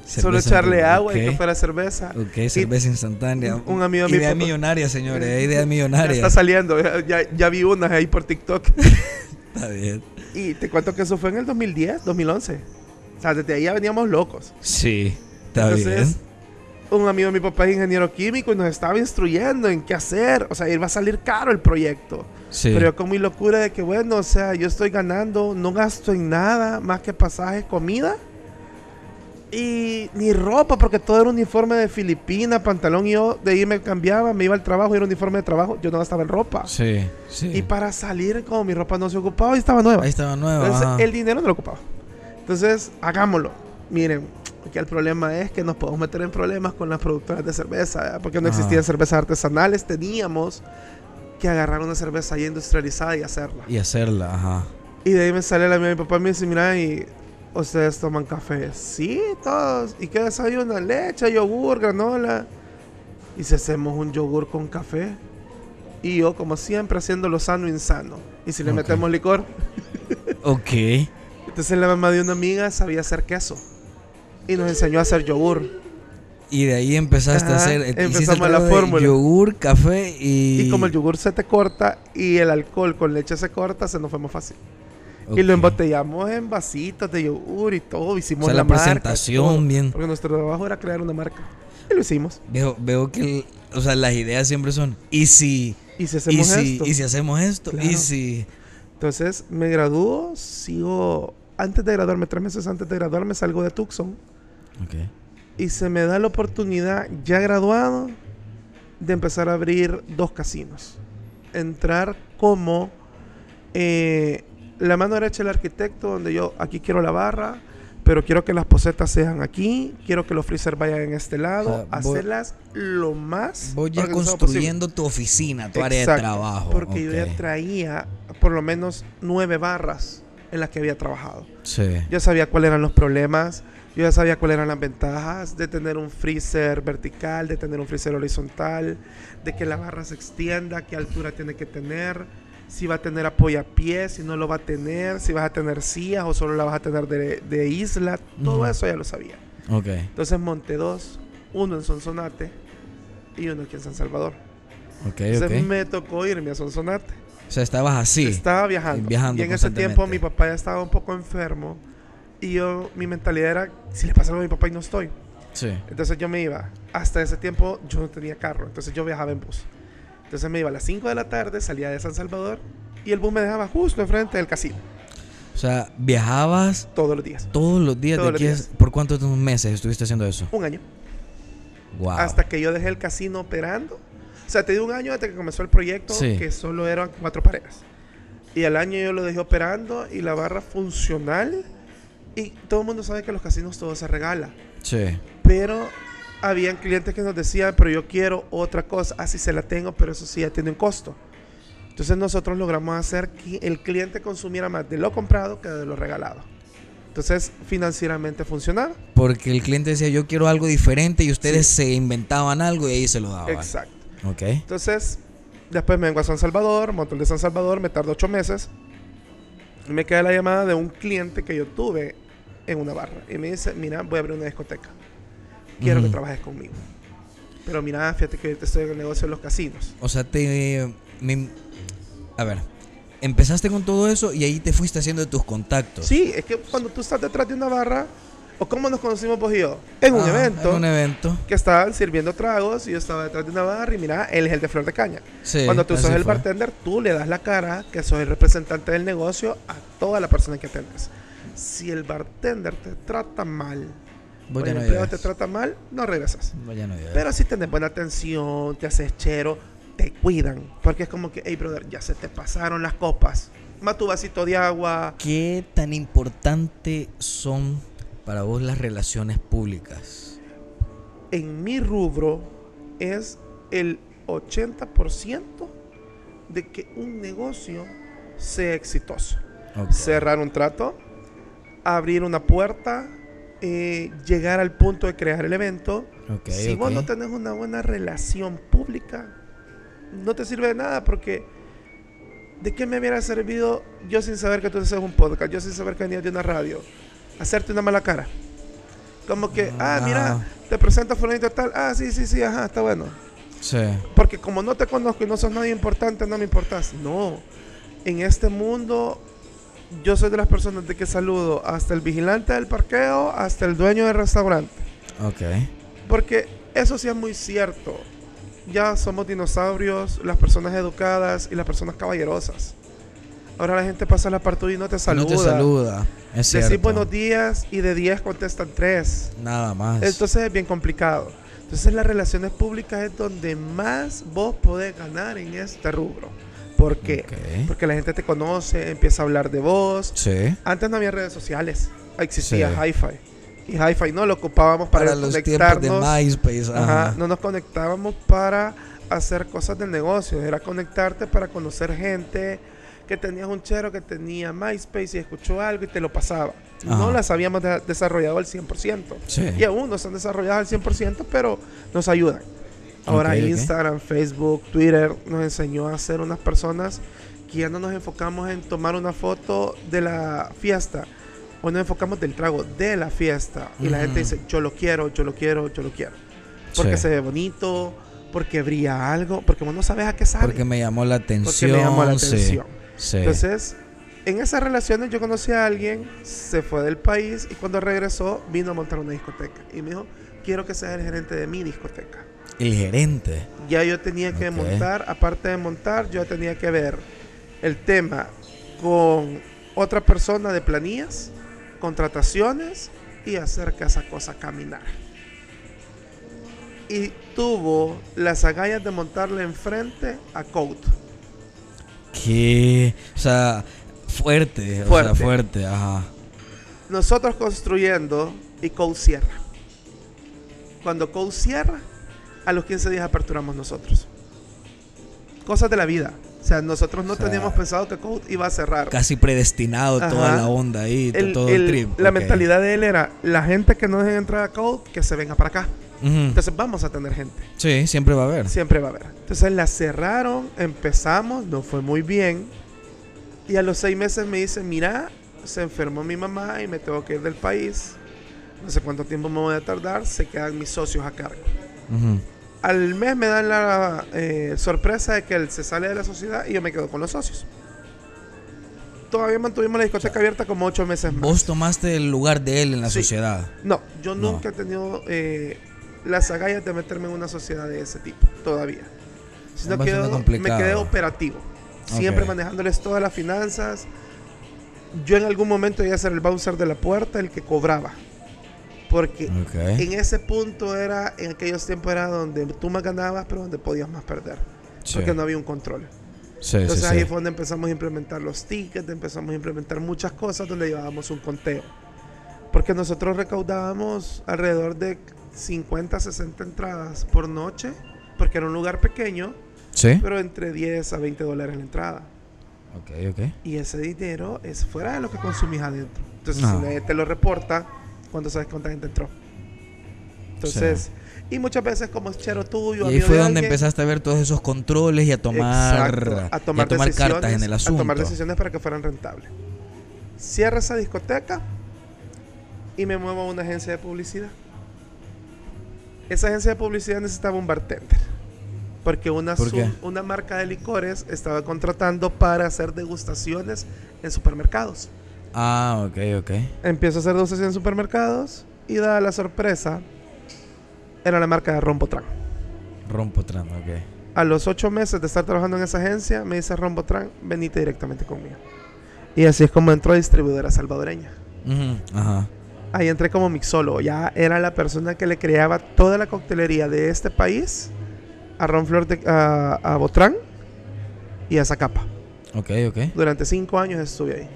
Cerveza Solo echarle agua y ok. que fuera cerveza. Ok, cerveza instantánea. un- un amigo de mi Idea papá- millonaria, señores. Idea Ya millonaria. está saliendo, ya, ya- ya vi unas ahí por TikTok. [laughs] Está bien. y te cuento que eso fue en el 2010, 2011. O sea, desde ahí ya veníamos locos. Sí, está Entonces, bien. Un amigo de mi papá es ingeniero químico y nos estaba instruyendo en qué hacer. O sea, iba a salir caro el proyecto. Sí. Pero yo con mi locura de que, bueno, o sea, yo estoy ganando, no gasto en nada más que pasajes, comida. Y ni ropa, porque todo era uniforme de Filipina, pantalón y yo de ahí me cambiaba, me iba al trabajo y era uniforme de trabajo, yo no gastaba en ropa. Sí, sí. Y para salir, como mi ropa no se ocupaba y estaba nueva. Ahí estaba nueva. Entonces, el dinero no lo ocupaba. Entonces, hagámoslo. Miren, aquí el problema es que nos podemos meter en problemas con las productoras de cerveza, ¿verdad? porque no Ajá. existían cervezas artesanales, teníamos que agarrar una cerveza ya industrializada y hacerla. Y hacerla, ajá. Y de ahí me sale la mía, mi papá me dice, mira, y ustedes toman café. Sí, todos. ¿Y qué desayunan? Leche, yogur, granola. ¿Y si hacemos un yogur con café? Y yo, como siempre, haciendo lo sano e insano. ¿Y si le metemos licor? Ok. [laughs] Entonces la mamá de una amiga sabía hacer queso. Y nos enseñó a hacer yogur. Y de ahí empezaste a Ajá, hacer. hiciste el empezamos la fórmula. Yogur, café y. Y como el yogur se te corta y el alcohol con leche se corta, se nos fue más fácil. Ok. Y lo embotellamos en vasitos de yogur y todo. Hicimos O sea, la marca, presentación, todo, bien. Porque nuestro trabajo era crear una marca. Y lo hicimos. Veo, veo que. el- o sea, las ideas siempre son. ¿Y si.? Y si ¿Y hacemos si, esto. ¿Y si hacemos esto? ¿Y Claro. si.? Entonces me gradúo, sigo. Antes de graduarme, tres meses antes de graduarme, salgo de Tucson. Ok. Y se me da la oportunidad, ya graduado, de empezar a abrir dos casinos. Entrar como eh, la mano derecha del arquitecto, donde yo aquí quiero la barra, pero quiero que las posetas sean aquí, quiero que los freezer vayan en este lado, O sea, voy- hacerlas lo más. Voy ya construyendo tu oficina, tu área de trabajo. Porque yo ya traía por lo menos nueve barras en las que había trabajado. Sí. Yo sabía cuáles eran los problemas, yo ya sabía cuáles eran las ventajas de tener un freezer vertical, de tener un freezer horizontal, de que la barra se extienda, qué altura tiene que tener, si va a tener apoyapiés, si no lo va a tener, si vas a tener sillas o solo la vas a tener de, de isla, todo eso ya lo sabía. Ok. Entonces monté dos, uno en Sonsonate y uno aquí en San Salvador. Ok, Entonces me tocó irme a Sonsonate. O sea, estabas así. Estaba viajando. Viajando y en ese tiempo mi papá ya estaba un poco enfermo. Y yo, mi mentalidad era, si le pasa algo a mi papá y no estoy. Sí. Entonces yo me iba. Hasta ese tiempo yo no tenía carro. Entonces yo viajaba en bus. Entonces me iba a las 5 de la tarde, salía de San Salvador. Y el bus me dejaba justo enfrente del casino. O sea, viajabas Todos los días. todos los días Todos de los días. ¿Por cuántos meses estuviste haciendo eso? Un año. Wow. Hasta que yo dejé el casino operando. O sea, te di un año desde que comenzó el proyecto, Sí. que solo eran cuatro paredes. Y al año yo lo dejé operando y la barra funcional. Y todo el mundo sabe que los casinos todo se regala. Sí. Pero habían clientes que nos decían, pero yo quiero otra cosa. Así se la tengo, pero eso sí ya tiene un costo. Entonces nosotros logramos hacer que el cliente consumiera más de lo comprado que de lo regalado. Entonces financieramente funcionaba. Porque el cliente decía, yo quiero algo diferente y ustedes se inventaban algo y ahí se lo daban. Exacto. Ok. Entonces, después me vengo a San Salvador, monto el de San Salvador, me tardo ocho meses. Y me queda la llamada de un cliente que yo tuve en una barra. Y me dice, mira, voy a abrir una discoteca. Quiero que trabajes conmigo. Pero mira, fíjate que ahorita estoy en el negocio de los casinos. O sea, te... me- a ver. Empezaste con todo eso y ahí te fuiste haciendo de tus contactos. Sí, es que cuando tú estás detrás de una barra, o cómo nos conocimos vos y yo, en un Ah, evento En un evento. que estaban sirviendo tragos y yo estaba detrás de una barra y mira, él es el de Flor de Caña. Sí. Cuando tú sos el fue. bartender, tú le das la cara que sos el representante del negocio a toda la persona que atendes. Si el bartender te trata mal, o el no empleado te trata mal, no regresas. Vos ya no. Pero si tenés buena atención, te haces chero, te cuidan. Porque es como que, hey, brother, ya se te pasaron las copas. Más tu vasito de agua. ¿Qué tan importante son para vos las relaciones públicas? En mi rubro es el 80% de que un negocio sea exitoso. Cerrar un trato, abrir una puerta, eh, llegar al punto de crear el evento. Si vos no tenés una buena relación pública, no te sirve de nada porque ¿de qué me hubiera servido yo sin saber que tú haces un podcast, yo sin saber que venías de una radio, hacerte una mala cara? Como que, ah, Ah. mira, te presento a fulanito tal, ah, sí, sí, sí, ajá, está bueno. Sí. Porque como no te conozco y no sos nadie importante, no me importas. No. En este mundo, yo soy de las personas de que saludo hasta el vigilante del parqueo, hasta el dueño del restaurante. Ok. Porque eso sí es muy cierto. Ya somos dinosaurios, las personas educadas y las personas caballerosas. Ahora la gente pasa la parte y no te saluda. No te saluda. Es cierto. Decir buenos días y de 10 contestan 3. Nada más. Entonces es bien complicado. Entonces las relaciones públicas es donde más vos podés ganar en este rubro. ¿Por qué? Ok. Porque la gente te conoce, empieza a hablar de vos. Sí. Antes no había redes sociales, existía Sí. Hi-Fi. Y Hi-Fi no lo ocupábamos para, Para los tiempos de conectarnos. MySpace. Ajá, Ajá. no nos conectábamos para hacer cosas del negocio, era conectarte para conocer gente que tenías un chero que tenía MySpace y escuchó algo y te lo pasaba. No las habíamos de- desarrollado al 100%. Sí. Y aún no están desarrolladas al 100%, pero nos ayudan. Ahora. Instagram, Facebook, Twitter nos enseñó a ser unas personas que ya no nos enfocamos en tomar una foto de la fiesta o nos enfocamos del trago de la fiesta y la gente dice yo lo quiero, yo lo quiero, yo lo quiero. Porque Sí. se ve bonito, porque brilla algo, porque vos no sabes a qué sabe. Porque me llamó la porque atención. me llamó la sí, atención. sí. Entonces, en esas relaciones yo conocí a alguien, se fue del país y cuando regresó vino a montar una discoteca. Y me dijo, quiero que seas el gerente de mi discoteca. El gerente. Ya yo tenía que montar, aparte de montar, yo tenía que ver el tema con otra persona de planillas, contrataciones y hacer que esa cosa caminara. Y tuvo las agallas de montarle enfrente a Code. Que, o sea, fuerte, o Fuerte. sea, fuerte, ajá. Nosotros construyendo y Code cierra. Cuando Code cierra, a los 15 días aperturamos nosotros. Cosas de la vida. O sea, nosotros no O sea, teníamos pensado que Code iba a cerrar. Casi predestinado toda la onda ahí, El- todo el- el trip. La mentalidad de él era, la gente que no deje entrar a Code, que se venga para acá. Entonces vamos a tener gente. Sí, siempre va a haber. Siempre va a haber. Entonces la cerraron, empezamos, no fue muy bien. Y a los seis meses me dice, mira, se enfermó mi mamá y me tengo que ir del país. No sé cuánto tiempo me voy a tardar, se quedan mis socios a cargo. Al mes me dan la eh, sorpresa de que él se sale de la sociedad y yo me quedo con los socios. Todavía mantuvimos la discoteca abierta como ocho meses más. Vos tomaste el lugar de él en la Sí. sociedad. No, yo No. nunca he tenido eh, las agallas de meterme en una sociedad de ese tipo, todavía. Sino que me quedé operativo. Siempre manejándoles todas las finanzas. Yo en algún momento iba a ser el bouncer de la puerta, el que cobraba. Porque en ese punto era, en aquellos tiempos era donde tú más ganabas, pero donde podías más perder. Sí. Porque no había un control. Sí, Entonces sí. ahí fue donde empezamos a implementar los tickets, empezamos a implementar muchas cosas donde llevábamos un conteo. Porque nosotros recaudábamos alrededor de 50, 60 entradas por noche, porque era un lugar pequeño, pero entre 10 a 20 dólares la entrada. Y ese dinero es fuera de lo que consumís adentro. Entonces, Ah. si nadie te lo reporta, cuando sabes cuánta gente entró. Entonces, y muchas veces como es chero tuyo, Y ahí fue de donde alguien, empezaste a ver todos esos controles y a tomar, Exacto, a tomar cartas en el a asunto. tomar decisiones para que fueran rentables. Cierra esa discoteca y me muevo a una agencia de publicidad. Esa agencia de publicidad necesitaba un bartender. Porque una, una marca de licores estaba contratando para hacer degustaciones en supermercados. Ah, ok, ok. Empiezo a hacer degustaciones en supermercados y da la sorpresa, era la marca de Rombotran. Rompotran, ok. A los ocho meses de estar trabajando en esa agencia, me dice Rombotran, venite directamente conmigo. Y así es como entró a distribuidora salvadoreña. Ajá. Ahí entré como mixólogo. Ya era la persona que le creaba toda la coctelería de este país a Ron Flor de, a, a Botrán y a Zacapa. Ok, ok. Durante cinco años estuve ahí.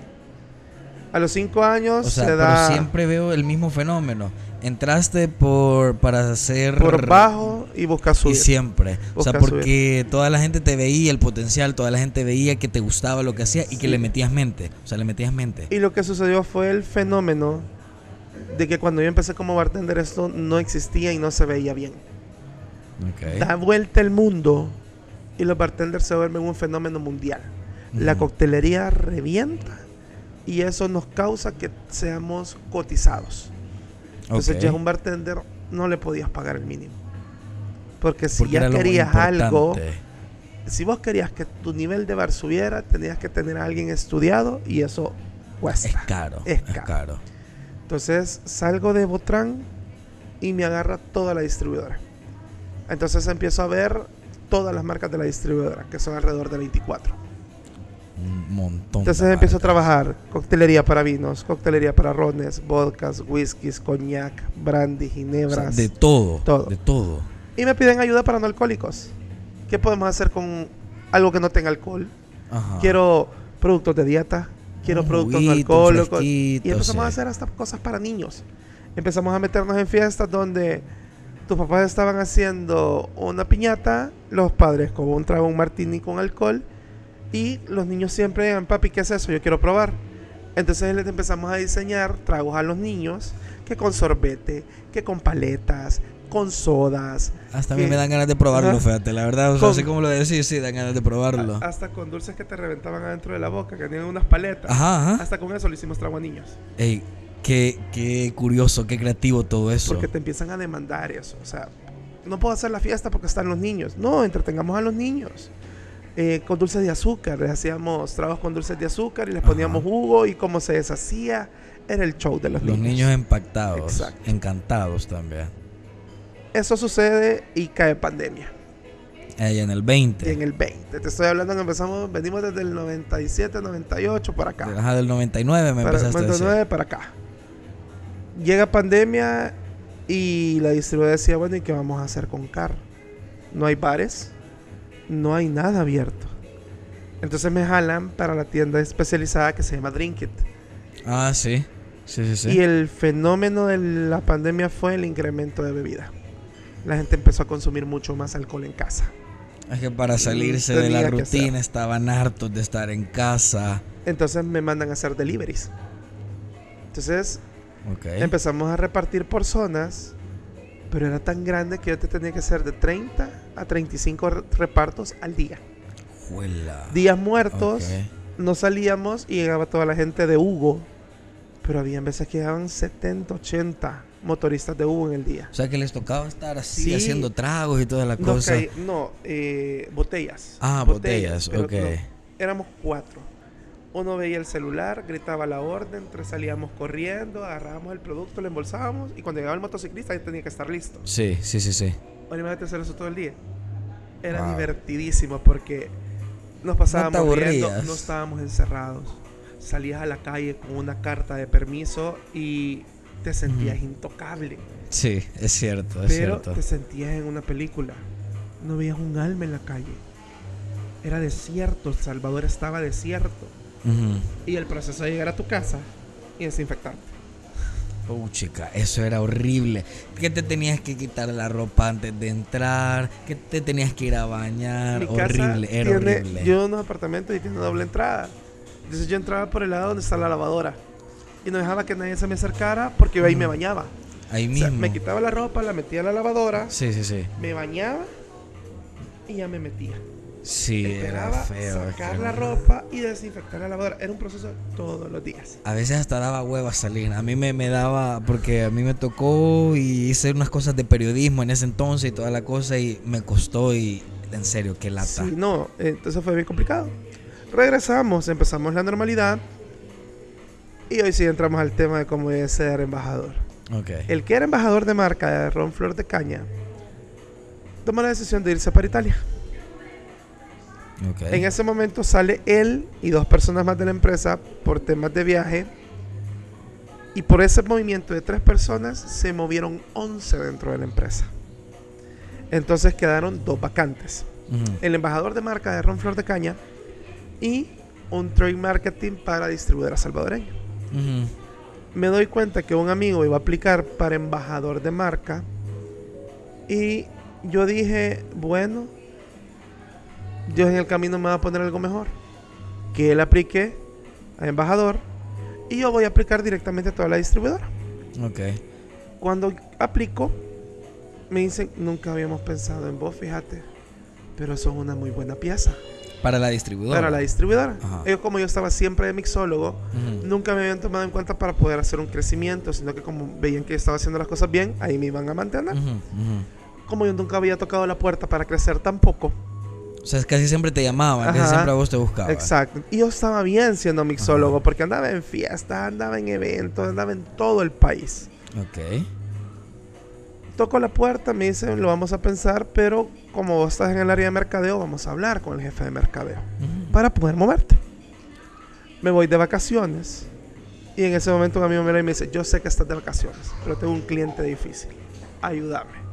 A los cinco años O sea, se pero da siempre veo el mismo fenómeno. Entraste por para hacer por bajo y busca y subir. siempre. O sea, porque toda la gente te veía el potencial, toda la gente veía que te gustaba lo que hacía y que le metías mente. O sea, le metías mente. Y lo que sucedió fue el fenómeno de que cuando yo empecé como bartender esto no existía y no se veía bien. Da vuelta el mundo y los bartenders se vuelven un fenómeno mundial. La coctelería revienta y eso nos causa que seamos cotizados. Entonces Ok. ya un bartender no le podías pagar el mínimo. Porque si Porque ya querías algo, si vos querías que tu nivel de bar subiera, tenías que tener a alguien estudiado y eso cuesta. Es caro. Es Es caro. caro. Entonces salgo de Botrán y me agarra toda la distribuidora. Entonces empiezo a ver todas las marcas de la distribuidora, que son alrededor de 24. Un montón. Entonces empiezo a trabajar coctelería para vinos, coctelería para rones, vodkas, whiskies, coñac, brandy, O sea, ginebras. de todo. Todo. De todo. Y me piden ayuda para no alcohólicos. ¿Qué podemos hacer con algo que no tenga alcohol? Ajá. Quiero productos de dieta, quiero Un productos no alcohólicos. Y empezamos a hacer hasta cosas para niños. Empezamos a meternos en fiestas donde tus papás estaban haciendo una piñata, los padres con un trago, un martini con alcohol, y los niños siempre digan, papi, ¿qué es eso? Yo quiero probar. Entonces les empezamos a diseñar tragos a los niños, que con sorbete, que con paletas, con sodas. Hasta a mí que- me dan ganas de probarlo, fíjate, la verdad. O sea, Con- así como lo decís, sí, dan ganas de probarlo. a- hasta con dulces que te reventaban adentro de la boca, que tenían unas paletas. Ajá, ajá. Hasta con eso le hicimos trago a niños. Ey, qué, qué curioso, qué creativo todo eso. Porque te empiezan a demandar eso. O sea, no puedo hacer la fiesta porque están los niños. No, entretengamos a los niños. Eh, con dulces de azúcar, les hacíamos tragos con dulces de azúcar y les Ajá. poníamos jugo y cómo se deshacía. Era el show de los, Los niños impactados, Exacto. encantados también. Eso sucede y cae pandemia. En el Y 20. en el 20. Te estoy hablando que empezamos, venimos desde el 97, 98 para acá. Ajá, del 99 me Para, empezaste a decir. 99 para acá. Llega pandemia y la distribuidora decía, bueno, ¿y qué vamos a hacer con CAR? No hay bares, no hay nada abierto. Entonces me jalan para la tienda especializada que se llama Drink It. Ah, sí. Sí, sí, sí. Y el fenómeno de la pandemia fue el incremento de bebida. La gente empezó a consumir mucho más alcohol en casa. Es que para salirse de la rutina estaban hartos de estar en casa. Entonces me mandan a hacer deliveries. Entonces empezamos a repartir por zonas, pero era tan grande que yo te tenía que hacer de 30 a 35 re- repartos al día. Juela. Días muertos, no salíamos y llegaba toda la gente de Hugo, pero había veces que llegaban 70, 80 motoristas de Hugo en el día. O sea que les tocaba estar así Sí. haciendo tragos y toda la No, cosa. no, eh, botellas. Ah, botellas, pero ok. no, éramos cuatro. Uno veía el celular, gritaba la orden, tres salíamos corriendo, agarrábamos el producto, lo embolsábamos y cuando llegaba el motociclista ya tenía que estar listo. Sí, sí, sí, sí. Ahora imagínate hacer eso todo el día. Era Wow. divertidísimo porque nos pasábamos riendo, aburrías. no estábamos encerrados. Salías a la calle con una carta de permiso y te sentías intocable. Sí, es cierto, es pero cierto. te sentías en una película. No veías un alma en la calle. Era desierto, El Salvador estaba desierto. Y el proceso de llegar a tu casa y desinfectarte. Oh, chica, eso era horrible. Que te tenías que quitar la ropa antes de entrar, que te tenías que ir a bañar. Mi casa horrible, era tiene, horrible. Yo en unos apartamentos y tiene doble entrada. Entonces yo entraba por el lado donde está la lavadora. Y no dejaba que nadie se me acercara porque yo ahí me bañaba. Ahí O mismo. sea, me quitaba la ropa, la metía a la lavadora, Sí, sí, sí. me bañaba y ya me metía. Sí, era feo. sacar la ropa y desinfectar la lavadora. Era un proceso todos los días. A veces hasta daba hueva salir. A mí me, me daba, porque a mí me tocó y hice unas cosas de periodismo en ese entonces y toda la cosa y me costó y en serio, qué lata. Sí, no, entonces fue bien complicado. Regresamos, empezamos la normalidad y hoy sí entramos al tema de cómo es ser embajador. Ok. El que era embajador de marca de Ron Flor de Caña toma la decisión de irse para Italia. Ok. En ese momento sale él y dos personas más de la empresa por temas de viaje. Y por ese movimiento de tres personas se movieron 11 dentro de la empresa. Entonces quedaron dos vacantes. Ujú. El embajador de marca de Ron Flor de Caña y un trade marketing para distribuidora salvadoreña. Ujú. Me doy cuenta que un amigo iba a aplicar para embajador de marca y yo dije, bueno, Dios en el camino me va a poner algo mejor. Que él aplique a embajador y yo voy a aplicar directamente a toda la distribuidora. Ok. Cuando aplico, me dicen, nunca habíamos pensado en vos, fíjate, pero son una muy buena pieza Para la distribuidora. para la distribuidora. Ajá. Ellos como yo estaba siempre de mixólogo, Ujú. nunca me habían tomado en cuenta para poder hacer un crecimiento, sino que como veían que estaba haciendo las cosas bien, ahí me iban a mantener. Ujú, ujú. Como yo nunca había tocado la puerta para crecer tampoco. O sea, casi siempre te llamaban, casi siempre a vos te buscaban. Exacto. Y yo estaba bien siendo mixólogo Ajá. porque andaba en fiestas, andaba en eventos, andaba en todo el país. Ok. Toco la puerta, me dicen, lo vamos a pensar, pero como vos estás en el área de mercadeo, vamos a hablar con el jefe de mercadeo Ujú. para poder moverte. Me voy de vacaciones y en ese momento un amigo me y me dice, yo sé que estás de vacaciones, pero tengo un cliente difícil. Ayúdame.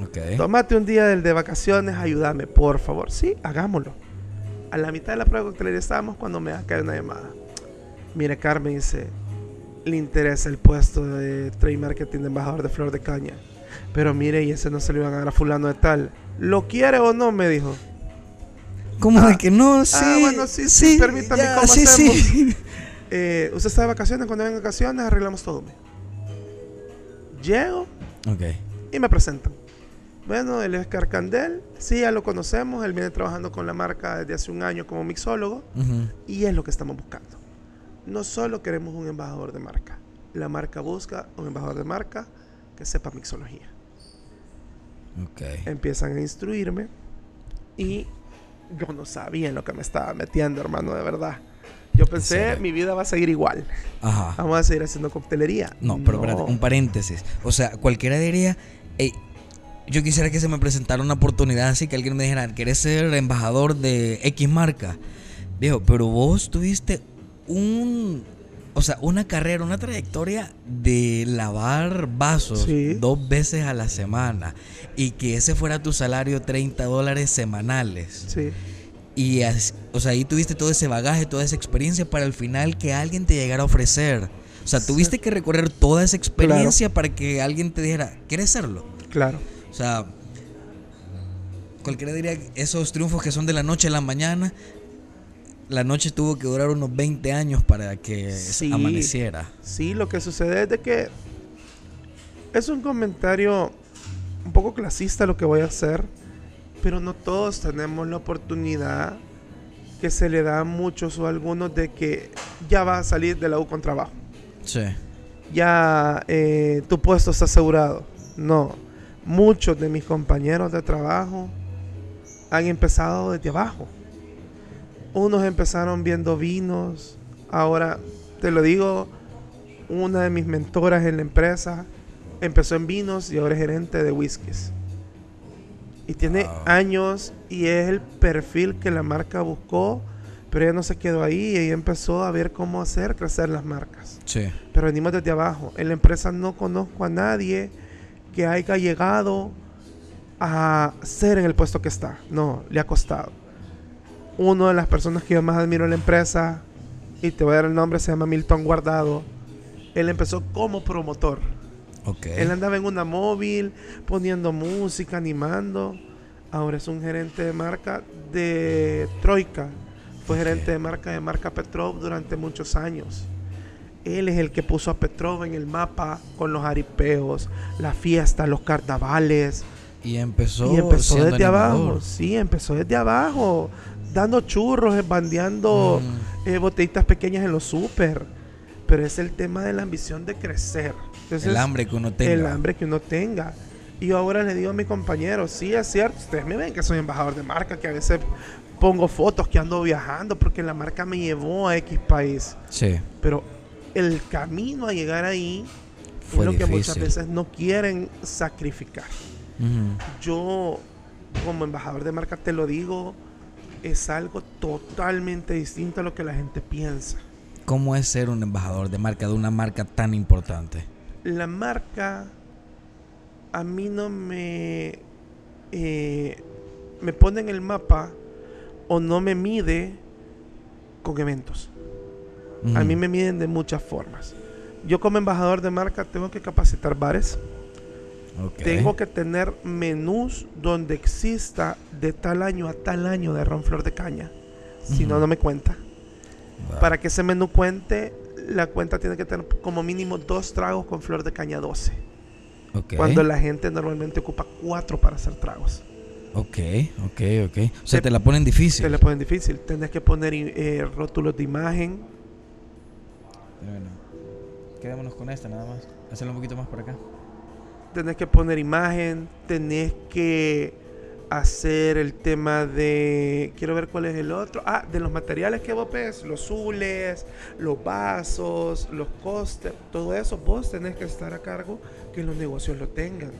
Ok. Tómate un día del de vacaciones, ayúdame, por favor. Sí, hagámoslo. A la mitad de la prueba de coctelería estábamos cuando me cae una llamada. Mire, Carmen dice, le interesa el puesto de trade marketing de embajador de Flor de Caña. Pero mire, y ese no se lo iban a dar a fulano de tal. ¿Lo quiere o no? Me dijo. ¿Cómo Ah, de que no? Sí. bueno, sí, sí, permítame, ¿cómo sí, hacemos? sí. [laughs] Eh, usted está de vacaciones, cuando venga de vacaciones arreglamos todo. me. Llego, Ok. y me presentan. Bueno, él es Carcandel, sí, ya lo conocemos, él viene trabajando con la marca desde hace un año como mixólogo Ujú. y es lo que estamos buscando. No solo queremos un embajador de marca, la marca busca un embajador de marca que sepa mixología. Ok. Empiezan a instruirme y yo no sabía en lo que me estaba metiendo, hermano, de verdad. Yo pensé, mi vida va a seguir igual. Ajá. Vamos a seguir haciendo coctelería. No, pero espérate, un paréntesis. O sea, cualquiera diría, "Ey, yo quisiera que se me presentara una oportunidad así, que alguien me dijera, ¿querés ser embajador de X marca? Dijo, pero vos tuviste un, o sea, una carrera, una trayectoria de lavar vasos Sí. dos veces a la semana y que ese fuera tu salario 30 dólares semanales. Sí. Y, as- o sea, ahí tuviste todo ese bagaje, toda esa experiencia para al final que alguien te llegara a ofrecer. O sea, tuviste que recorrer toda esa experiencia para que alguien te dijera, ¿quieres serlo? Claro. O sea, cualquiera diría que esos triunfos que son de la noche a la mañana, la noche tuvo que durar unos 20 años para que Sí. amaneciera. Sí, lo que sucede es de que es un comentario un poco clasista lo que voy a hacer, pero no todos tenemos la oportunidad que se le da a muchos o a algunos de que ya vas a salir de la U con trabajo. Sí. Ya eh, tu puesto está asegurado. No, muchos de mis compañeros de trabajo han empezado desde abajo. Unos empezaron viendo vinos. Ahora, te lo digo, una de mis mentoras en la empresa empezó en vinos y ahora es gerente de whiskies. Y tiene Wow. años y es el perfil que la marca buscó, pero ella no se quedó ahí, ella empezó a ver cómo hacer crecer las marcas. Sí. Pero venimos desde abajo. En la empresa no conozco a nadie que haya llegado a ser en el puesto que está. No, le ha costado. Una de las personas que yo más admiro en la empresa, y te voy a dar el nombre, se llama Milton Guardado. Él empezó como promotor. Él andaba en una móvil, poniendo música, animando. Ahora es un gerente de marca de Troika. Fue gerente de marca de marca Petrov durante muchos años. Él es el que puso a Petrov en el mapa con los aripeos, la fiesta, los carnavales. Y empezó, y empezó desde animador. abajo. Sí, empezó desde abajo. Dando churros, eh, bandeando Mm. eh, botellitas pequeñas en los súper. Pero es el tema de la ambición de crecer. Entonces, el hambre que uno tenga. el hambre que uno tenga. Y yo ahora le digo a mi compañero, sí, es cierto, ustedes me ven que soy embajador de marca, que a veces pongo fotos que ando viajando porque la marca me llevó a X país. Sí. Pero el camino a llegar ahí Fue es lo que muchas veces no quieren sacrificar. Yo, como embajador de marca, te lo digo, es algo totalmente distinto a lo que la gente piensa. ¿Cómo es ser un embajador de marca de una marca tan importante? la marca a mí no me eh, me pone en el mapa o no me mide con eventos. A mí me miden de muchas formas. Yo como embajador de marca tengo que capacitar bares, tengo que tener menús donde exista de tal año a tal año de ron flor de caña. Si no, no me cuenta. Wow. Para que ese menú cuente, la cuenta tiene que tener como mínimo dos tragos con flor de caña 12. Ok. Cuando la gente normalmente ocupa cuatro para hacer tragos. Ok, ok, ok. O sea, Te- te la ponen difícil. Se le ponen difícil. Tenés que poner eh, rótulos de imagen. Pero bueno, quedémonos con esta nada más. Hacerlo un poquito más por acá. Tenés que poner imagen. Tenés que hacer el tema de... Quiero ver cuál es el otro. Ah, de los materiales que vos ves. Los zules, los vasos, los costes. Todo eso vos tenés que estar a cargo que los negocios lo tengan.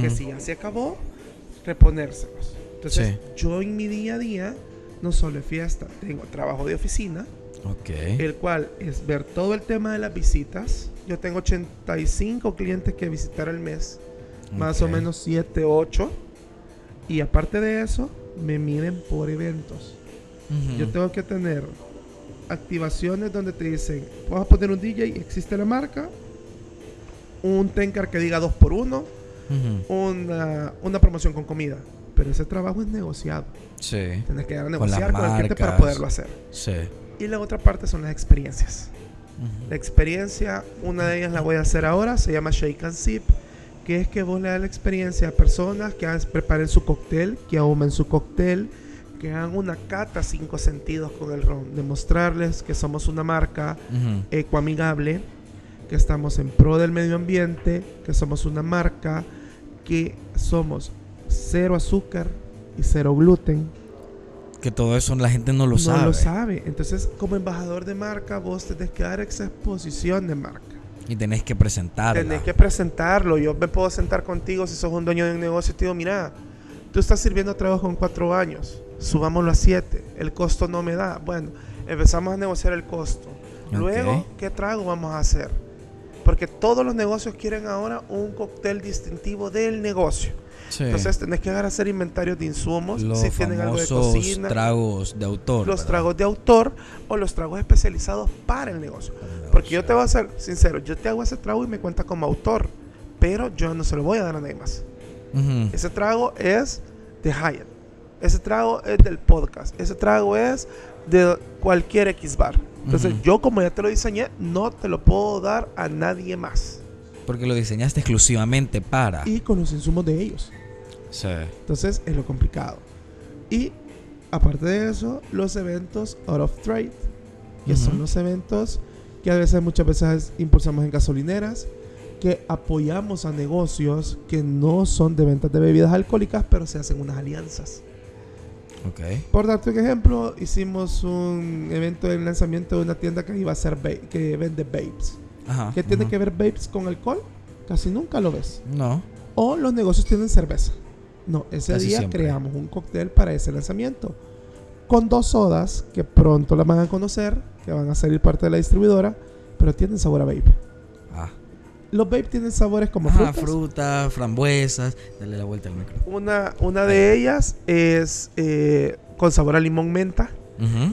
que Ujú. si ya se acabó, reponérselos. Entonces, Sí. yo en mi día a día, no solo es fiesta, tengo trabajo de oficina, Ok. el cual es ver todo el tema de las visitas. Yo tengo 85 clientes que visitar al mes, más o menos 7, 8. Y aparte de eso, me miden por eventos. Yo tengo que tener activaciones donde te dicen, vas a poner un DJ, existe la marca, un Tencar que diga 2 por 1 Ujú. una, una promoción con comida. Pero ese trabajo es negociado. Sí. Tienes que a Con negociar con, el cliente para poderlo hacer. Sí. Y la otra parte son las experiencias. La experiencia, una de ellas la voy a hacer ahora, se llama Shake and Sip, que es que vos le das la experiencia a personas que preparen su cóctel, que ahumen su cóctel, que hagan una cata cinco sentidos con el ron, demostrarles que somos una marca Ujú. ecoamigable, que estamos en pro del medio ambiente, que somos una marca que somos cero azúcar y cero gluten. Que todo eso la gente no lo no sabe. lo sabe. Entonces, como embajador de marca, vos tenés que dar esa exposición de marca. Y tenés que presentarla. Tenés que presentarlo. Yo me puedo sentar contigo si sos un dueño de un negocio y te digo, mira, tú estás sirviendo trabajo en cuatro años, subámoslo a siete, el costo no me da. Bueno, empezamos a negociar el costo. Luego. ¿qué trago vamos a hacer? Porque todos los negocios quieren ahora un cóctel distintivo del negocio. Sí. Entonces tenés que hacer inventarios de insumos, los si tienen algo de cocina, tragos de autor. los ¿verdad? tragos de autor o los tragos especializados para el negocio. Porque yo te voy a ser sincero, yo te hago ese trago y me cuenta como autor, pero yo no se lo voy a dar a nadie más. Ese trago es de Hyatt. Ese trago es del podcast. Ese trago es de cualquier X bar. Entonces, yo como ya te lo diseñé, no te lo puedo dar a nadie más. Porque lo diseñaste exclusivamente para. Y con los insumos de ellos. Sí. Entonces, es lo complicado. Y aparte de eso, los eventos out of trade, que Ujú. son los eventos que a veces, muchas veces impulsamos en gasolineras, que apoyamos a negocios que no son de ventas de bebidas alcohólicas, pero se hacen unas alianzas. Ok. Por darte un ejemplo, hicimos un evento de lanzamiento de una tienda que iba a ser que vende vapes. Ajá. ¿Qué tiene que ver vapes con alcohol? Casi nunca lo ves. No. O los negocios tienen cerveza. No, ese Casi día siempre. creamos un cóctel para ese lanzamiento. Con dos sodas que pronto las van a conocer, que van a salir parte de la distribuidora, pero tienen sabor a vape. Ah. Los vape tienen sabores como Ajá, frutas. fruta, frambuesas. Dale la vuelta al micro. Una, una de ellas es eh, con sabor a limón menta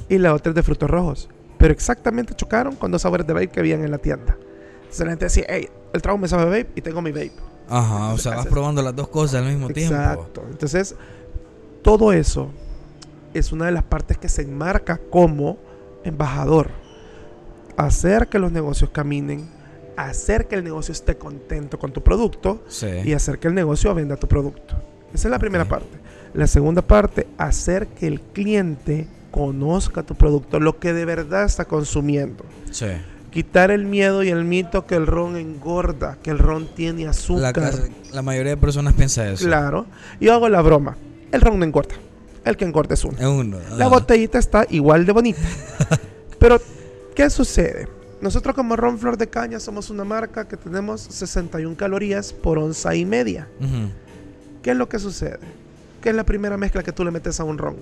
y la otra es de frutos rojos. Pero exactamente chocaron con dos sabores de vape que habían en la tienda. Entonces la gente decía, hey, el trago me sabe a vape y tengo mi vape. Ajá, o sea, vas probando las dos cosas al mismo tiempo. Exacto. Entonces, todo eso es una de las partes que se enmarca como embajador. Hacer que los negocios caminen, hacer que el negocio esté contento con tu producto Sí. y hacer que el negocio venda tu producto. Esa es la primera parte. La segunda parte, hacer que el cliente conozca tu producto, lo que de verdad está consumiendo. Sí. Quitar el miedo y el mito que el ron engorda, que el ron tiene azúcar. la mayoría de personas piensa eso. Claro. Yo hago la broma. El ron no engorda. El que engorda es uno. Es uno. La botellita está igual de bonita. [laughs] Pero, ¿qué sucede? Nosotros como Ron Flor de Caña somos una marca que tenemos 61 calorías por onza y media. ¿Qué es lo que sucede? ¿Qué es la primera mezcla que tú le metes a un ron?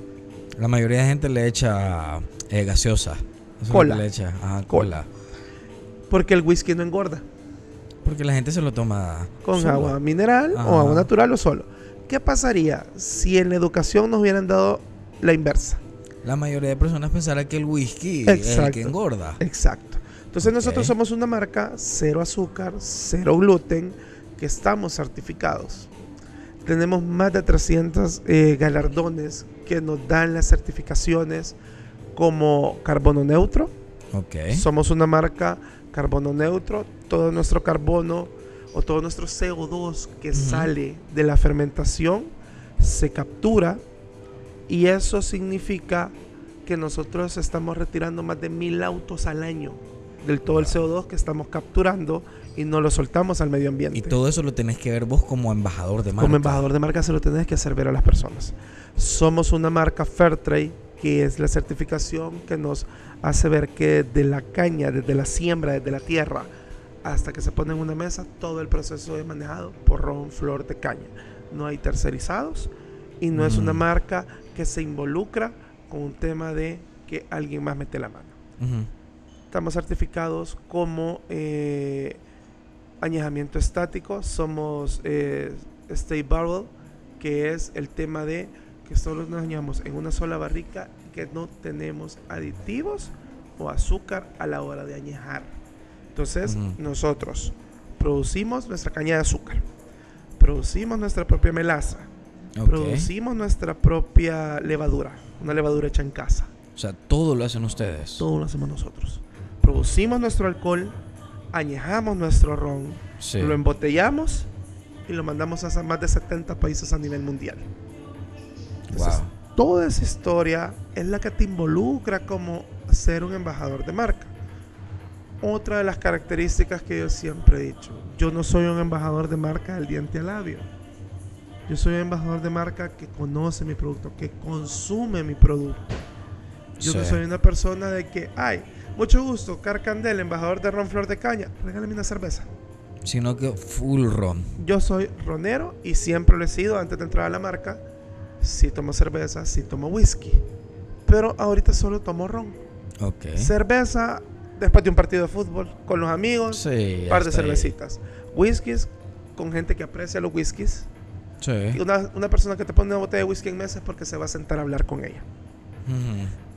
La mayoría de gente le echa eh, gaseosa. Eso Cola. le echa. Ajá, Cola. cola. Porque el whisky no engorda. Porque la gente se lo toma Con solo. agua mineral o agua natural o solo. ¿Qué pasaría si en la educación nos hubieran dado la inversa? La mayoría de personas pensará que el whisky es el que engorda. Exacto. Entonces nosotros somos una marca cero azúcar, cero gluten, que estamos certificados. Tenemos más de 300 eh, galardones que nos dan las certificaciones como carbono neutro. Ok. Somos una marca carbono neutro. Todo nuestro carbono o todo nuestro CO2 que sale de la fermentación se captura y eso significa que nosotros estamos retirando más de mil autos al año del todo el CO2 que estamos capturando y no lo soltamos al medio ambiente. Y todo eso lo tenés que ver vos como embajador de marca. Como embajador de marca se lo tenés que hacer ver a las personas. Somos una marca Fairtrade, que es la certificación que nos hace ver que de la caña, desde la siembra, desde la tierra, hasta que se pone en una mesa, todo el proceso es manejado por Ron Flor de Caña. No hay tercerizados y no es una Mm. marca que se involucra con un tema de que alguien más mete la mano. Estamos certificados como eh, añejamiento estático. Somos eh, Stay Barrel, que es el tema de que solo nos añamos en una sola barrica, que no tenemos aditivos o azúcar a la hora de añejar. Entonces, nosotros producimos nuestra caña de azúcar, producimos nuestra propia melaza, producimos nuestra propia levadura, una levadura hecha en casa. O sea, todo lo hacen ustedes. Todo lo hacemos nosotros. Producimos nuestro alcohol, añejamos nuestro ron, Sí. lo embotellamos y lo mandamos a más de 70 países a nivel mundial. Entonces, Wow. Toda esa historia es la que te involucra como ser un embajador de marca. Otra de las características que yo siempre he dicho, yo no soy un embajador de marca del diente al labio. Yo soy un embajador de marca que conoce mi producto, que consume mi producto. Yo no soy una persona de que, ay, mucho gusto, Carcandel, embajador de Ron Flor de Caña, regálame una cerveza. Sino que full ron. Yo soy ronero y siempre lo he sido antes de entrar a la marca. Sí tomo cerveza, sí tomo whisky. Pero ahorita solo tomo ron. Ok. Cerveza después de un partido de fútbol con los amigos, Sí. un par de hasta ahí. cervecitas. Whiskies con gente que aprecia los whiskies. Sí. Y una, una persona que te pone una botella de whisky en mesa es porque se va a sentar a hablar con ella.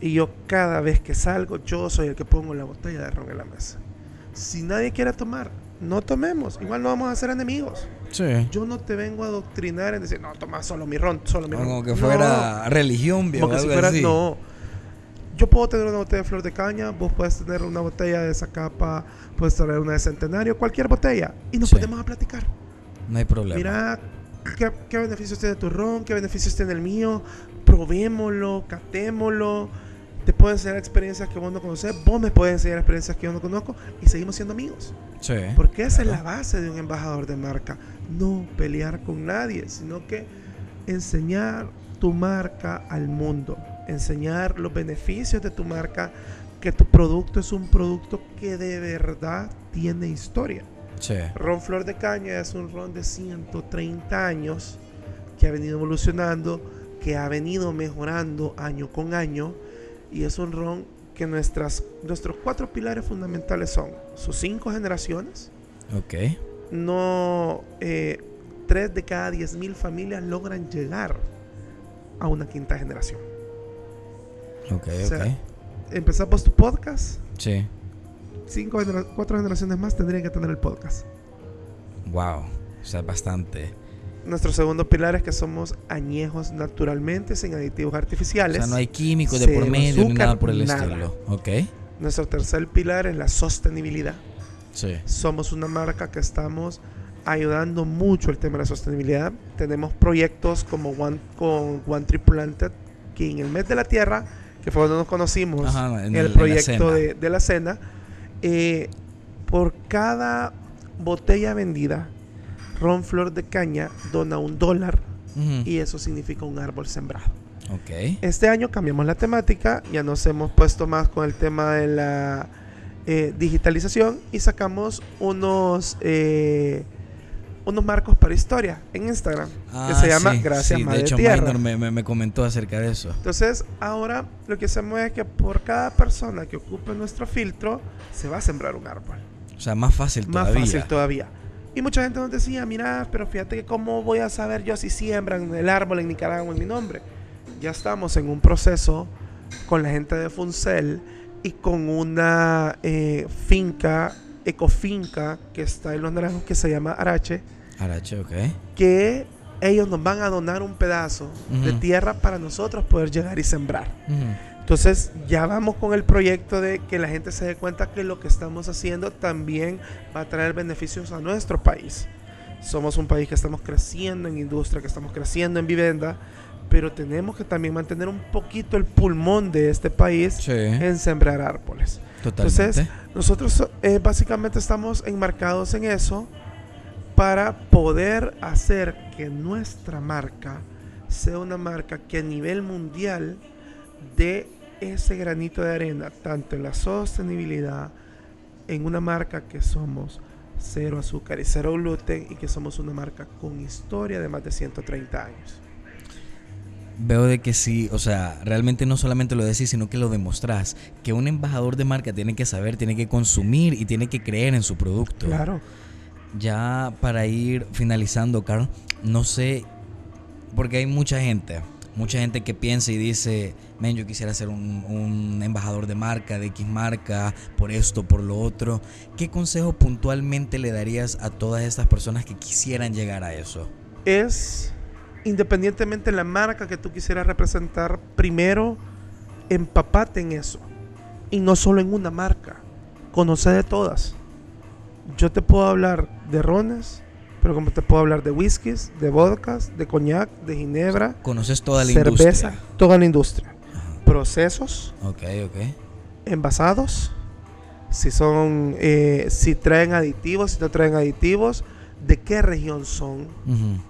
Y yo cada vez que salgo, yo soy el que pongo la botella de ron en la mesa. Si nadie quiere tomar, no tomemos. Igual no vamos a ser enemigos. Sí. Yo no te vengo a adoctrinar en decir, no, toma solo mi ron, solo mi ron. Como que No, fuera religión, viejo. como que si fuera, así. no. Yo puedo tener una botella de flor de caña, vos puedes tener una botella de esa capa, puedes tener una de centenario, cualquier botella. Y nos Sí. ponemos a platicar. No hay problema. Mira, ¿qué, qué beneficios tiene tu ron? ¿Qué beneficios tiene el mío? Probémoslo, catémoslo. Te puedo enseñar experiencias que vos no conoces, vos me puedes enseñar experiencias que yo no conozco y seguimos siendo amigos. Sí. Porque esa es la base de un embajador de marca. No pelear con nadie, sino que enseñar tu marca al mundo. Enseñar los beneficios de tu marca, que tu producto es un producto que de verdad tiene historia. Sí. Ron Flor de Caña es un ron de 130 años que ha venido evolucionando, que ha venido mejorando año con año y es un ron que nuestras, nuestros cuatro pilares fundamentales son sus cinco generaciones, Ok. no eh, tres de cada diez mil familias logran llegar a una quinta generación. Ok, O sea, ok. Empezamos tu podcast, Sí. cinco cuatro generaciones más tendrían que tener el podcast. Wow. O sea, bastante. Nuestro segundo pilar es que somos añejos naturalmente, sin aditivos O artificiales. sea, no hay químicos de por medio ni azúcar, nada por el nada. estilo. Ok. Nuestro tercer pilar es la sostenibilidad. Sí. Somos una marca que estamos ayudando mucho el tema de la sostenibilidad. Tenemos proyectos como One, con One Tree Planted, que en el mes de la tierra, que fue donde nos conocimos, Ajá, en el, el- proyecto cena. de, de la cena, eh, por cada botella vendida, Ron Flor de Caña dona un dólar y eso significa un árbol sembrado. Ok. Este año cambiamos la temática, ya nos hemos puesto más con el tema de la eh, digitalización y sacamos unos eh, unos marcos para historia en Instagram que se llama Ah, sí, Gracias sí, Madre De hecho, Tierra. Minor me, me- me comentó acerca de eso. Entonces, ahora lo que hacemos es que por cada persona que ocupe nuestro filtro, se va a sembrar un árbol. O sea, más fácil Más todavía. fácil todavía. Y mucha gente nos decía, mira, pero fíjate que cómo voy a saber yo si siembran el árbol en Nicaragua en mi nombre. Ya estamos en un proceso con la gente de Funcel y con una eh, finca, ecofinca, que está en Los Naranjos, que se llama Arache, Arache, ok. que ellos nos van a donar un pedazo de tierra para nosotros poder llegar y sembrar. Entonces ya vamos con el proyecto de que la gente se dé cuenta que lo que estamos haciendo también va a traer beneficios a nuestro país. Somos un país que estamos creciendo en industria, que estamos creciendo en vivienda, pero tenemos que también mantener un poquito el pulmón de este país Sí. en sembrar árboles. Totalmente. Entonces, nosotros eh, básicamente estamos enmarcados en eso para poder hacer que nuestra marca sea una marca que a nivel mundial dé ese granito de arena, tanto en la sostenibilidad, en una marca que somos cero azúcar y cero gluten y que somos una marca con historia de más de 130 años. Veo de que sí, o sea, realmente no solamente lo decís, sino que lo demostrás. Que un embajador de marca tiene que saber, tiene que consumir y tiene que creer en su producto. Claro. Ya para ir finalizando, Carl, no sé, porque hay mucha gente, mucha gente que piensa y dice, men, yo quisiera ser un, embajador de marca, de X marca, por esto, por lo otro. ¿Qué consejo puntualmente le darías a todas estas personas que quisieran llegar a eso? es independientemente de la marca que tú quisieras representar, primero empapate en eso. Y no solo en una marca, conoce de todas. Yo te puedo hablar de rones, Pero como te puedo hablar de whiskies, de vodkas, de coñac, de ginebra, Conoces toda la cerveza, industria. toda la industria. Ajá. Procesos, Ok, ok. envasados, si son, eh, si traen aditivos, si no traen aditivos, de qué región son. Ujú.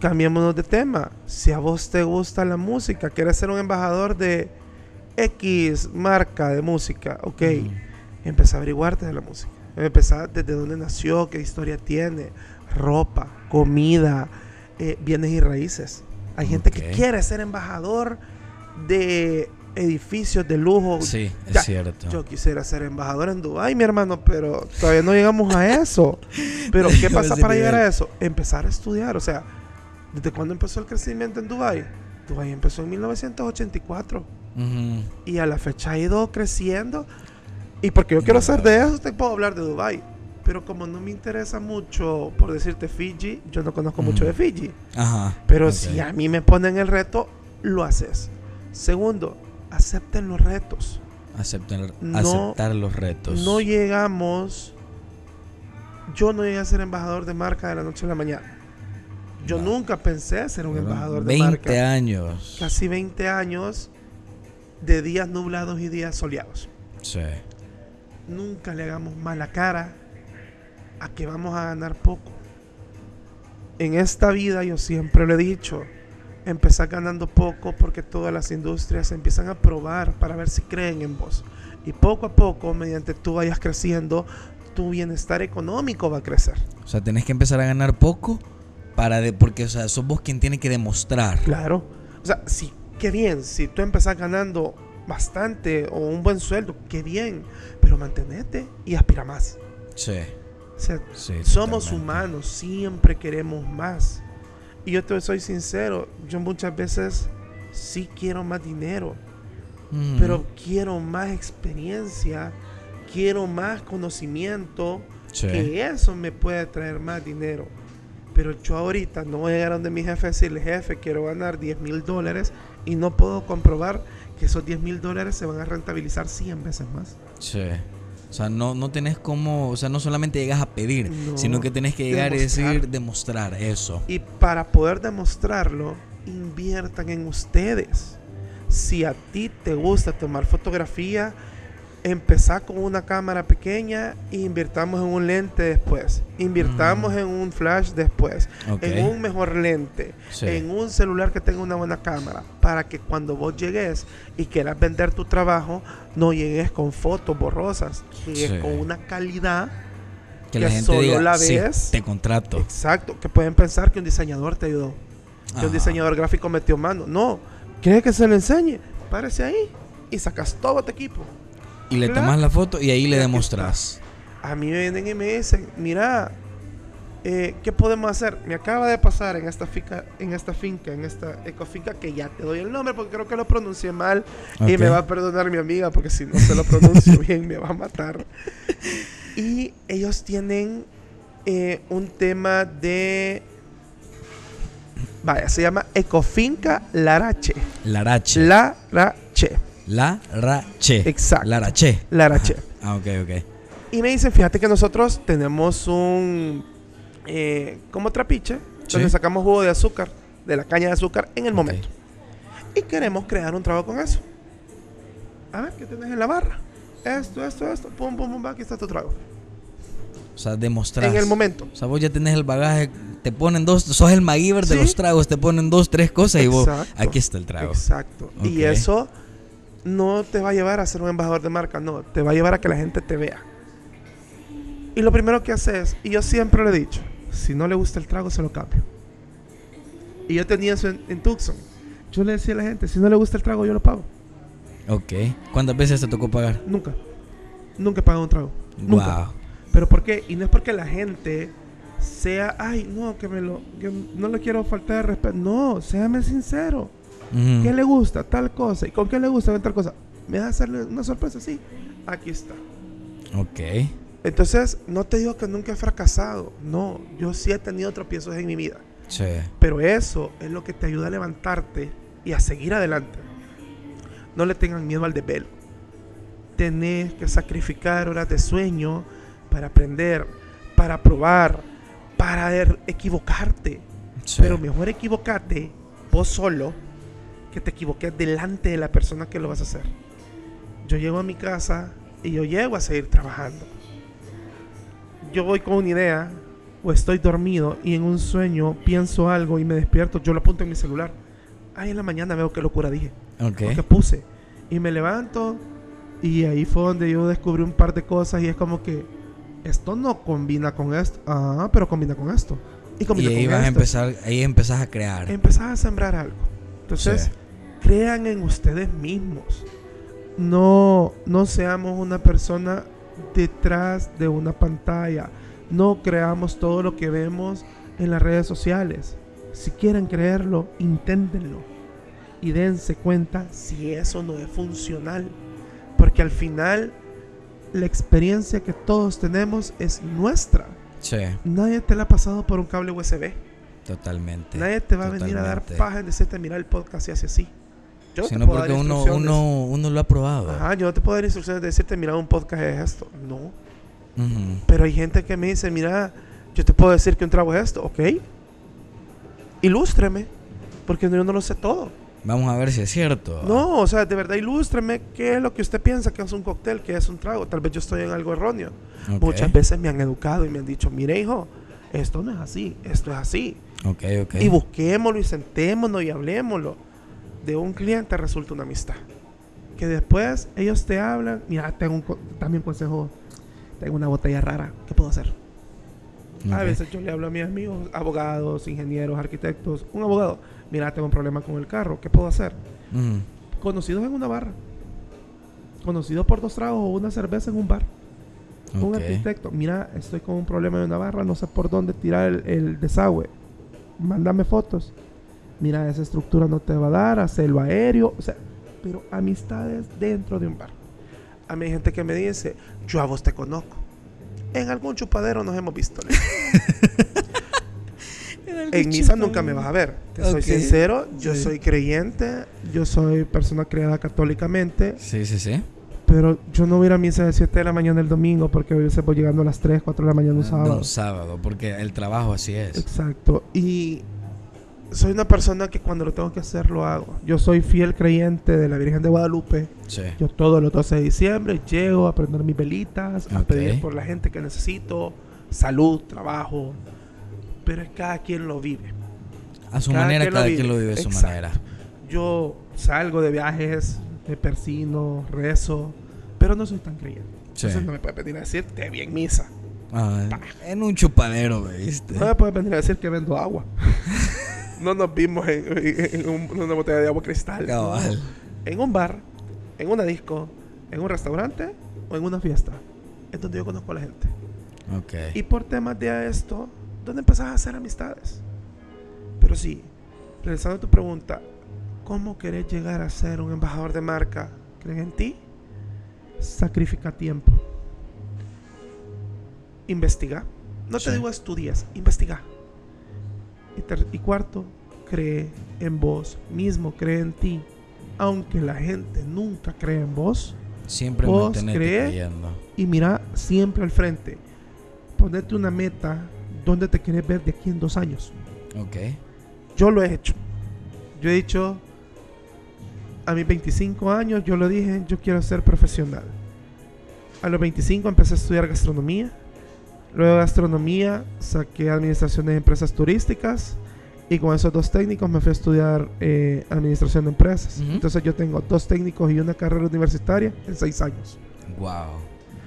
Cambiémonos de tema. Si a vos te gusta la música, quieres ser un embajador de X marca de música, ok. Empezá a averiguarte de la música. Empezá desde dónde nació, qué historia tiene, ropa, comida, eh, bienes y raíces. Hay gente que quiere ser embajador de edificios de lujo. Sí, es Ya, cierto. Yo quisiera ser embajador en Dubái, mi hermano, pero todavía no llegamos a eso. Pero ¿qué [laughs] pasa para llegar a eso? Empezar a estudiar. O sea, ¿desde cuándo empezó el crecimiento en Dubái? Dubái empezó en 1984 Ujú. y a la fecha ha ido creciendo. Y porque yo quiero ser de eso, te puedo hablar de Dubái. Pero como no me interesa mucho, por decirte Fiji, yo no conozco mucho de Fiji. Ajá. Pero si a mí me ponen el reto, lo haces. Segundo, acepten los retos. Aceptar, No- aceptar los retos. No llegamos. Yo no llegué a ser embajador de marca de la noche a la mañana. Yo No. nunca pensé ser un Fueron embajador de 20 marca. años. Casi 20 años de días nublados y días soleados. Sí. Nunca le hagamos mala cara a que vamos a ganar poco. En esta vida yo siempre lo he dicho, empezar ganando poco porque todas las industrias empiezan a probar para ver si creen en vos. Y poco a poco, mediante tú vayas creciendo, tu bienestar económico va a crecer. O sea, tenés que empezar a ganar poco para de, porque, o sea, sos vos quien tiene que demostrar. Claro. O sea, sí, qué bien, si tú empezás ganando bastante o un buen sueldo, qué bien, pero mantenete y aspira más. Sí. O sea, Sí. Somos totalmente. humanos, siempre queremos más. Y yo te soy sincero, yo muchas veces sí quiero más dinero, Ujú. pero quiero más experiencia, quiero más conocimiento, Sí. que eso me puede traer más dinero. Pero yo ahorita no voy a llegar donde mi jefe a decirle, jefe, quiero ganar 10 mil dólares y no puedo comprobar que esos 10 mil dólares se van a rentabilizar 100 veces más. Sí. O sea, no, no tenés como, o sea, no solamente llegas a pedir, No, sino que tenés que llegar y decir, demostrar eso. Y para poder demostrarlo, inviertan en ustedes. Si a ti te gusta tomar fotografía, empezá con una cámara pequeña e invirtamos en un lente después. Invirtamos Mm. en un flash después. En un mejor lente. Sí. En un celular que tenga una buena cámara. Para que cuando vos llegues y quieras vender tu trabajo, no llegues con fotos borrosas. Llegues Sí. con una calidad que la que gente solo diga, la "Sí, ves". te contrato. Exacto. Que pueden pensar que un diseñador te ayudó. que un diseñador gráfico metió mano. No, ¿quieres que se le enseñe? Párese ahí y sacas todo tu equipo. Y le tomas la foto y ahí le demostras. A mí me vienen y me dicen, mira, eh, ¿qué podemos hacer? Me acaba de pasar en esta finca, en esta finca, en esta ecofinca, que ya te doy el nombre porque creo que lo pronuncié mal y me va a perdonar mi amiga porque si no se lo pronuncio bien me va a matar. [laughs] Y ellos tienen eh, un tema de... Vaya, se llama Ecofinca Larache. Larache. Larache. Larache. Exacto. Larache. Larache. [laughs] Ah, ok, ok. Y me dicen, fíjate que nosotros tenemos un... eh, como trapiche, donde Sí. sacamos jugo de azúcar, de la caña de azúcar en el momento. Y queremos crear un trago con eso. A ver, ¿qué tenés en la barra? Esto, esto, esto. Pum, pum, pum, aquí está tu trago. O sea, demostras. En el momento. O sea, vos ya tenés el bagaje, te ponen dos, sos el MacGyver de los tragos, te ponen dos, tres cosas y vos, aquí está el trago. Exacto. Y eso no te va a llevar a ser un embajador de marca, no. Te va a llevar a que la gente te vea. Y lo primero que haces, y yo siempre lo he dicho, si no le gusta el trago, se lo cambio. Y yo tenía eso en, en Tucson. Yo le decía a la gente, si no le gusta el trago, yo lo pago. Ok. ¿Cuántas veces te tocó pagar? Nunca. Nunca he pagado un trago. Nunca. Wow. ¿Pero por qué? Y no es porque la gente sea, ay, no, que me lo, que no le quiero faltar de respeto. No, séame sincero. ¿Qué le gusta? Tal cosa. ¿Y con qué le gusta tal cosa? ¿Me vas a hacerle una sorpresa? Sí. Aquí está. Ok. Entonces, no te digo que nunca he fracasado. No, yo sí he tenido tropiezos en mi vida. Sí. Pero eso es lo que te ayuda a levantarte y a seguir adelante. No le tengan miedo al desvelo. Tenés que sacrificar horas de sueño para aprender, para probar, para er- equivocarte. Sí. Pero mejor equivocate vos solo que te equivoques delante de la persona que lo vas a hacer. Yo llego a mi casa y yo llego a seguir trabajando. Yo voy con una idea o estoy dormido y en un sueño pienso algo y me despierto, yo lo apunto en mi celular. Ahí en la mañana veo qué locura dije, Ok. o qué puse. Y me levanto y ahí fue donde yo descubrí un par de cosas y es como que esto no combina con esto. Ah, pero combina con esto. Y Y ahí vas a empezar, ahí empezás a crear. empezás a sembrar algo. Entonces, Sí. Crean en ustedes mismos. No, no seamos una persona detrás de una pantalla. No creamos todo lo que vemos en las redes sociales. Si quieren creerlo, inténtenlo. Y dense cuenta si eso no es funcional. Porque al final, la experiencia que todos tenemos es nuestra. Sí, Nadie te la ha pasado por un cable USB. totalmente. Nadie te va a venir a dar paja en decirte, mira el podcast y hace así. Yo no te Sino porque uno, uno, uno lo ha probado. Ajá, yo no te puedo dar instrucciones de decirte, mira, un podcast es esto. No. Pero hay gente que me dice, mira, yo te puedo decir que un trago es esto, ¿ok? Ilústreme, porque yo no lo sé todo. Vamos a ver si es cierto. No, o sea, de verdad, ilústreme qué es lo que usted piensa que es un cóctel, que es un trago. Tal vez yo estoy en algo erróneo. Muchas veces me han educado y me han dicho, mire, hijo, esto no es así, esto es así. Ok, ok. Y busquémoslo y sentémonos y hablemoslo. De un cliente resulta una amistad. Que después ellos te hablan. Mira, tengo un co- también consejo. Tengo una botella rara. ¿Qué puedo hacer? A Ok. veces yo le hablo a mis amigos, abogados, ingenieros, arquitectos. Un abogado. Mira, tengo un problema con el carro. ¿Qué puedo hacer? Ujú. Conocidos en una barra. Conocidos por dos tragos o una cerveza en un bar. Un Ok. arquitecto. Mira, estoy con un problema en una barra. No sé por dónde tirar el, el desagüe. Mándame fotos. Mira, esa estructura no te va a dar. Hacerlo aéreo. O sea, pero amistades dentro de un bar. A mí hay gente que me dice, yo a vos te conozco. En algún chupadero nos hemos visto. digo. [laughs] en misa nunca me vas a ver. Te soy sincero, yo Sí. soy creyente, yo soy persona criada católicamente, Sí, sí, sí. pero yo no voy a ir a misa de 7 de la mañana el domingo porque hoy se voy llegando a las 3, 4 de la mañana un No, sábado. un sábado, porque el trabajo así es. Exacto. Y soy una persona que cuando lo tengo que hacer lo hago. Yo soy fiel creyente de la Virgen de Guadalupe. Sí. Yo todos los 12 de diciembre llego a prender mis velitas, a pedir por la gente que necesito, salud, trabajo. Pero es cada quien lo vive. A su cada manera, quien cada quien lo vive de su Exacto. manera. Yo salgo de viajes, me persino, rezo, pero no soy tan creyente. Sí. Entonces no me puedes venir a decir, te vi en misa. Ah, en un chupadero, me viste. No me puedes venir a decir que vendo agua. [laughs] no nos vimos en, en- en un- en una botella de agua cristal. Cabal. En un bar, en una disco, en un restaurante o en una fiesta. Es donde yo conozco a la gente. Ok. Y por temas de esto, ¿dónde empezás a hacer amistades? Pero sí, regresando a tu pregunta, ¿cómo querés llegar a ser un embajador de marca? ¿Creen en ti? Sacrifica tiempo. Investiga. No Sí. te digo estudias, investiga. Y, y cuarto, cree en vos mismo, cree en ti. Aunque la gente nunca cree en vos, Siempre ¿Vos crees? creyendo. y mira siempre al frente. Ponete una meta donde te querés ver de aquí en dos años. Ok. Yo lo he hecho. Yo he dicho, a mis 25 años, yo lo dije, yo quiero ser profesional. A los 25 empecé a estudiar gastronomía. Luego gastronomía saqué administración de empresas turísticas. Y con esos dos técnicos me fui a estudiar eh, administración de empresas. Ujú. Entonces yo tengo dos técnicos y una carrera universitaria en seis años. Wow.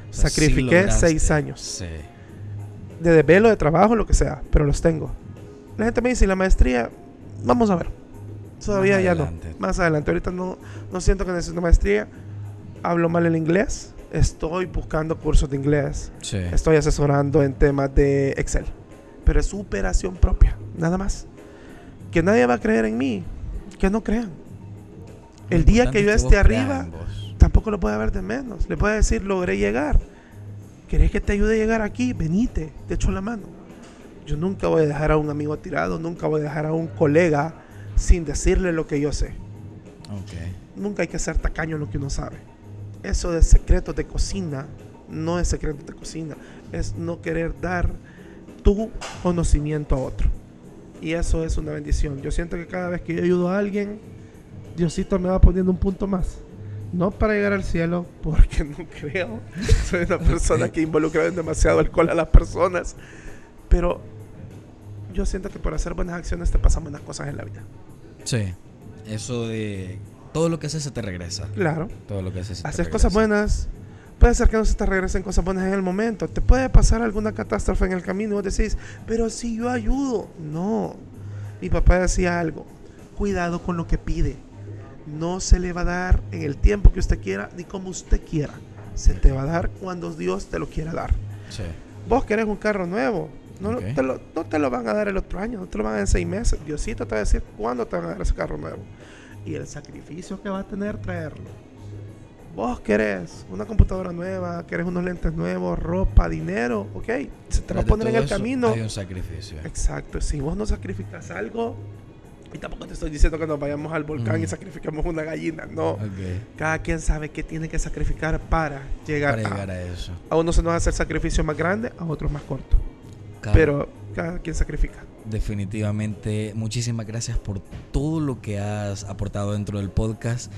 Sacrifiqué seis años. Sí. de desvelo, de trabajo, lo que sea, pero los tengo. La gente me dice, ¿y la maestría? Vamos a ver. Todavía ya no. Más adelante. Ahorita no, no siento que necesito maestría. Hablo mal el inglés. Estoy buscando cursos de inglés. Sí. Estoy asesorando en temas de Excel. Pero es superación propia, nada más. Que nadie va a creer en mí. Que no crean. El día que yo es esté arriba, tampoco lo puede ver de menos. Le puede decir, logré llegar. ¿Querés que te ayude a llegar aquí? Venite, te echo la mano. Yo nunca voy a dejar a un amigo tirado, nunca voy a dejar a un colega sin decirle lo que yo sé. Ok. Nunca hay que ser tacaño en lo que uno sabe. Eso de secretos de cocina no es secretos de cocina, es no querer dar tu conocimiento a otro. Y eso es una bendición. Yo siento que cada vez que yo ayudo a alguien, Diosito me va poniendo un punto más. No para llegar al cielo, porque [laughs] no creo. Soy una persona que involucra demasiado alcohol a las personas. Pero yo siento que por hacer buenas acciones te pasan buenas cosas en la vida. Sí. Eso de todo lo que haces se te regresa. Claro. Todo lo que haces se te Haces regresa. cosas buenas. Puede ser que no se te regresen cosas buenas en el momento. Te puede pasar alguna catástrofe en el camino y vos decís, pero si yo ayudo. No. Mi papá decía algo. Cuidado con lo que pide. No se le va a dar en el tiempo que usted quiera ni como usted quiera. Se te va a dar cuando Dios te lo quiera dar. Sí. Vos querés un carro nuevo. No, Ok. no, te lo, no te lo van a dar el otro año, no te lo van a dar en seis meses. Diosito te va a decir cuándo te van a dar ese carro nuevo. Y el sacrificio que va a tener traerlo. Vos querés una computadora nueva, querés unos lentes nuevos, ropa, dinero, ok. Se te va a poner en el eso, camino. Hay un sacrificio. Exacto. Si vos no sacrificas algo, y tampoco te estoy diciendo que nos vayamos al volcán Mm. y sacrifiquemos una gallina, no. Ok. Cada quien sabe qué tiene que sacrificar para llegar, Para a- llegar a eso. a uno se nos hace el sacrificio más grande, a otros más corto. Pero cada quien sacrifica. Definitivamente, muchísimas gracias por todo lo que has aportado dentro del podcast.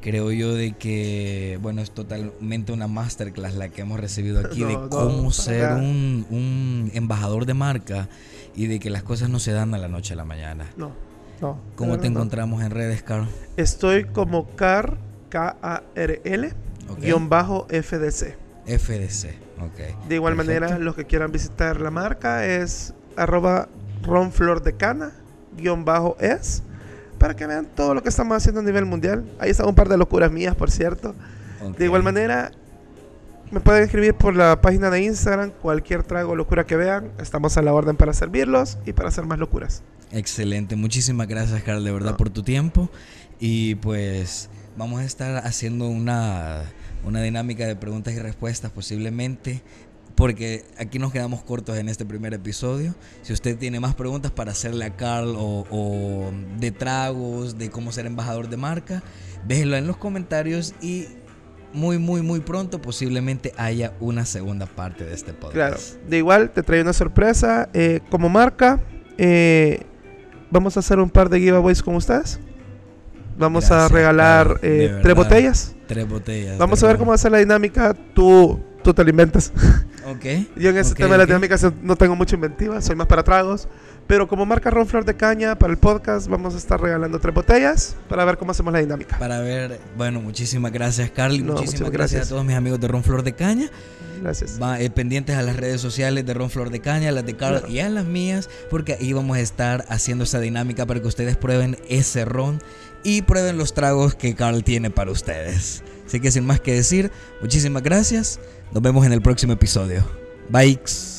Creo yo de que, bueno, es totalmente una masterclass la que hemos recibido aquí de No, cómo ser un, un embajador de marca y de que las cosas no se dan a la noche a la mañana. No, no. ¿Cómo te encontramos en redes, Carl? Estoll como CAR, K-A-R-L, Ok. guion bajo FDC. FDC, ok. De igual Perfecto. manera, los que quieran visitar la marca es arroba ronflordecana, guion bajo es, para que vean todo lo que estamos haciendo a nivel mundial. Ahí están un par de locuras mías, por cierto. De igual manera, me pueden escribir por la página de Instagram cualquier trago o locura que vean. Estamos a la orden para servirlos y para hacer más locuras. Excelente, muchísimas gracias, Carl, de verdad, No. por tu tiempo. Y pues vamos a estar haciendo una, una dinámica de preguntas y respuestas posiblemente, porque aquí nos quedamos cortos en este primer episodio. Si usted tiene más preguntas para hacerle a Carl o, o de tragos, de cómo ser embajador de marca, déjenlo en los comentarios y muy, muy, muy pronto posiblemente haya una segunda parte de este podcast. Claro. De igual, te traigo una sorpresa. eh, como marca, eh, vamos a hacer un par de giveaways con ustedes. Vamos a regalar eh, tres botellas. Tres botellas. Vamos a ver verdad. cómo hacer la dinámica. Tú, tú te la inventas. Ok. Yo en ese ok, tema de la ok. dinámica so- no tengo mucha inventiva, soy más para tragos. Pero como marca Ron Flor de Caña para el podcast, vamos a estar regalando tres botellas para ver cómo hacemos la dinámica. Para ver, bueno, muchísimas gracias, Carly. No, muchísimas muchas gracias. gracias. a todos mis amigos de Ron Flor de Caña. Gracias. Va, eh, pendientes a las redes sociales de Ron Flor de Caña, las de Carl y a las mías, porque ahí vamos a estar haciendo esa dinámica para que ustedes prueben ese ron y prueben los tragos que Carl tiene para ustedes. Así que sin más que decir, muchísimas gracias. Nos vemos en el próximo episodio. Bye.